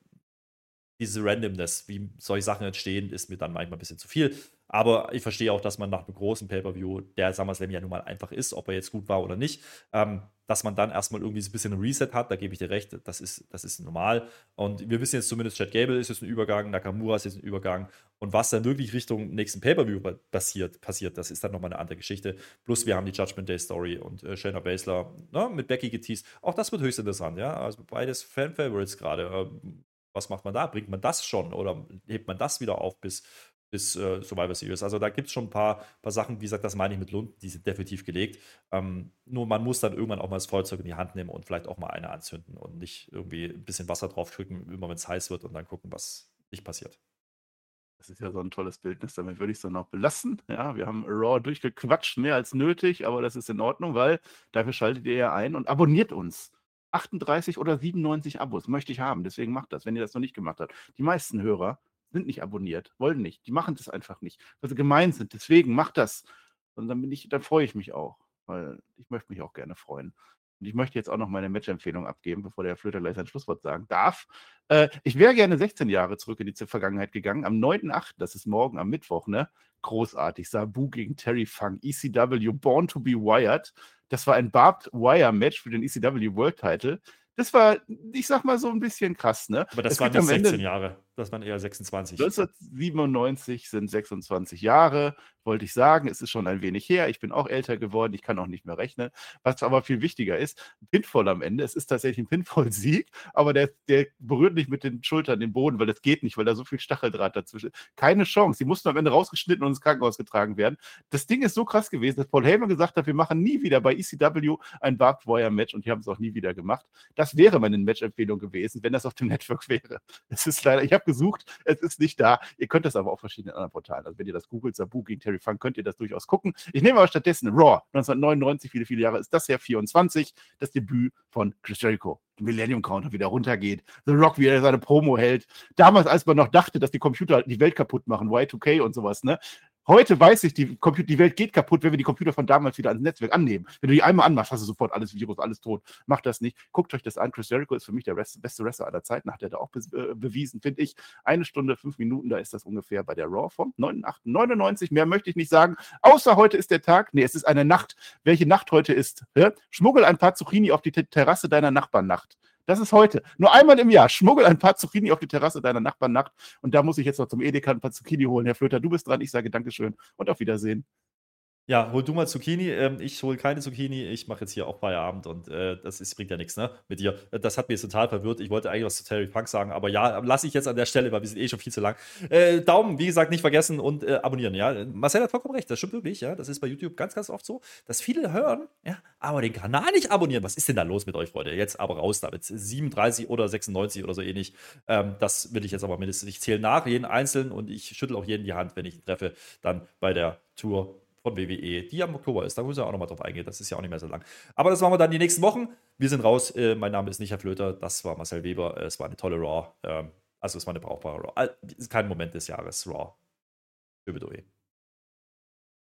diese Randomness, wie solche Sachen entstehen, ist mir dann manchmal ein bisschen zu viel. Aber ich verstehe auch, dass man nach einem großen Pay-Per-View, der SummerSlam ja nun mal einfach ist, ob er jetzt gut war oder nicht, ähm, dass man dann erstmal irgendwie so ein bisschen ein Reset hat, da gebe ich dir recht, das ist, das ist normal. Und wir wissen jetzt zumindest, Chad Gable ist jetzt ein Übergang, Nakamura ist jetzt ein Übergang. Und was dann wirklich Richtung nächsten Pay-Per-View passiert, passiert, das ist dann nochmal eine andere Geschichte. Plus wir haben die Judgment Day Story und äh, Shayna Baszler ne, mit Becky geteased. Auch das wird höchst interessant, ja. Also beides Fan-Favorites gerade. Ähm, was macht man da? Bringt man das schon oder hebt man das wieder auf bis, bis äh, Survivor Series? Also da gibt es schon ein paar, paar Sachen, wie gesagt, das meine ich mit Lund, die sind definitiv gelegt. Ähm, nur man muss dann irgendwann auch mal das Feuerzeug in die Hand nehmen und vielleicht auch mal eine anzünden und nicht irgendwie ein bisschen Wasser drauf drücken, immer wenn es heiß wird und dann gucken, was nicht passiert. Das ist ja so ein tolles Bildnis, damit würde ich es dann auch belassen. Ja, wir haben Raw durchgequatscht, mehr als nötig, aber das ist in Ordnung, weil dafür schaltet ihr ja ein und abonniert uns. 38 oder 97 Abos möchte ich haben. Deswegen macht das, wenn ihr das noch nicht gemacht habt. Die meisten Hörer sind nicht abonniert, wollen nicht. Die machen das einfach nicht, weil sie gemein sind. Deswegen macht das. Und dann bin ich, dann freue ich mich auch, weil ich möchte mich auch gerne freuen. Und ich möchte jetzt auch noch meine Match-Empfehlung abgeben, bevor der Flöter gleich sein Schlusswort sagen darf. Äh, ich wäre gerne 16 Jahre zurück in die Vergangenheit gegangen. Am 9.8., das ist morgen am Mittwoch, ne? Großartig. Sabu gegen Terry Funk, ECW, Born to be Wired. Das war ein Barbed Wire Match für den ECW World Title. Das war, ich sag mal, so ein bisschen krass, ne? Aber das es waren nicht 16 Jahre, das waren eher 26. 1997 sind 26 Jahre wollte ich sagen. Es ist schon ein wenig her. Ich bin auch älter geworden. Ich kann auch nicht mehr rechnen. Was aber viel wichtiger ist, Pinfall am Ende. Es ist tatsächlich ein Pinfall-Sieg, aber der, der berührt nicht mit den Schultern den Boden, weil das geht nicht, weil da so viel Stacheldraht dazwischen ist. Keine Chance. Die mussten am Ende rausgeschnitten und ins Krankenhaus getragen werden. Das Ding ist so krass gewesen, dass Paul Heyman gesagt hat, wir machen nie wieder bei ECW ein Barbed Wire Match und die haben es auch nie wieder gemacht. Das wäre meine Match-Empfehlung gewesen, wenn das auf dem Network wäre. Es ist leider, ich habe gesucht, es ist nicht da. Ihr könnt das aber auf verschiedenen anderen Portalen. Also wenn ihr das googelt, Sabu gegen Terry Funk, könnt ihr das durchaus gucken. Ich nehme aber stattdessen Raw, 1999, viele, viele Jahre ist das ja 24, das Debüt von Chris Jericho. Millennium Counter wieder runtergeht, The Rock wieder seine Promo hält. Damals, als man noch dachte, dass die Computer die Welt kaputt machen, Y2K und sowas, ne? Heute weiß ich, die, die Welt geht kaputt, wenn wir die Computer von damals wieder ans Netzwerk annehmen. Wenn du die einmal anmachst, hast du sofort alles Virus, alles tot. Macht das nicht. Guckt euch das an. Chris Jericho ist für mich der beste Wrestler aller Zeiten. Hat er da auch be äh, bewiesen, finde ich. Eine Stunde, fünf Minuten, da ist das ungefähr bei der Raw von 99. Mehr möchte ich nicht sagen. Außer heute ist der Tag. Nee, es ist eine Nacht. Welche Nacht heute ist? Ja? Schmuggel ein paar Zucchini auf die Terrasse deiner Nachbarnacht. Das ist heute. Nur einmal im Jahr. Schmuggel ein paar Zucchini auf die Terrasse deiner Nachbarnacht. Und da muss ich jetzt noch zum Edeka ein paar Zucchini holen. Herr Flöter, du bist dran. Ich sage Dankeschön und auf Wiedersehen. Ja, hol du mal Zucchini. Ähm, ich hole keine Zucchini. Ich mache jetzt hier auch Feierabend und äh, das ist, bringt ja nichts, ne? Mit dir. Äh, das hat jetzt total verwirrt. Ich wollte eigentlich was zu Terry Funk sagen, aber ja, lasse ich jetzt an der Stelle, weil wir sind eh schon viel zu lang. Äh, Daumen, wie gesagt, nicht vergessen und äh, abonnieren, ja. Marcel hat vollkommen recht, das stimmt wirklich, ja. Das ist bei YouTube ganz, ganz oft so, dass viele hören, ja, aber den Kanal nicht abonnieren. Was ist denn da los mit euch, Freunde? Jetzt aber raus damit. 37 oder 96 oder so ähnlich. Ähm, das will ich jetzt aber mindestens. Ich zähle nach, jeden Einzelnen und ich schüttel auch jeden die Hand, wenn ich ihn treffe, dann bei der Tour von WWE, die am Oktober ist. Da muss ich auch nochmal drauf eingehen. Das ist ja auch nicht mehr so lang. Aber das machen wir dann die nächsten Wochen. Wir sind raus. Äh, mein Name ist nicht Herr Flöter. Das war Marcel Weber. Äh, es war eine tolle Raw. Ähm, also, es war eine brauchbare Raw. Kein Moment des Jahres Raw. Über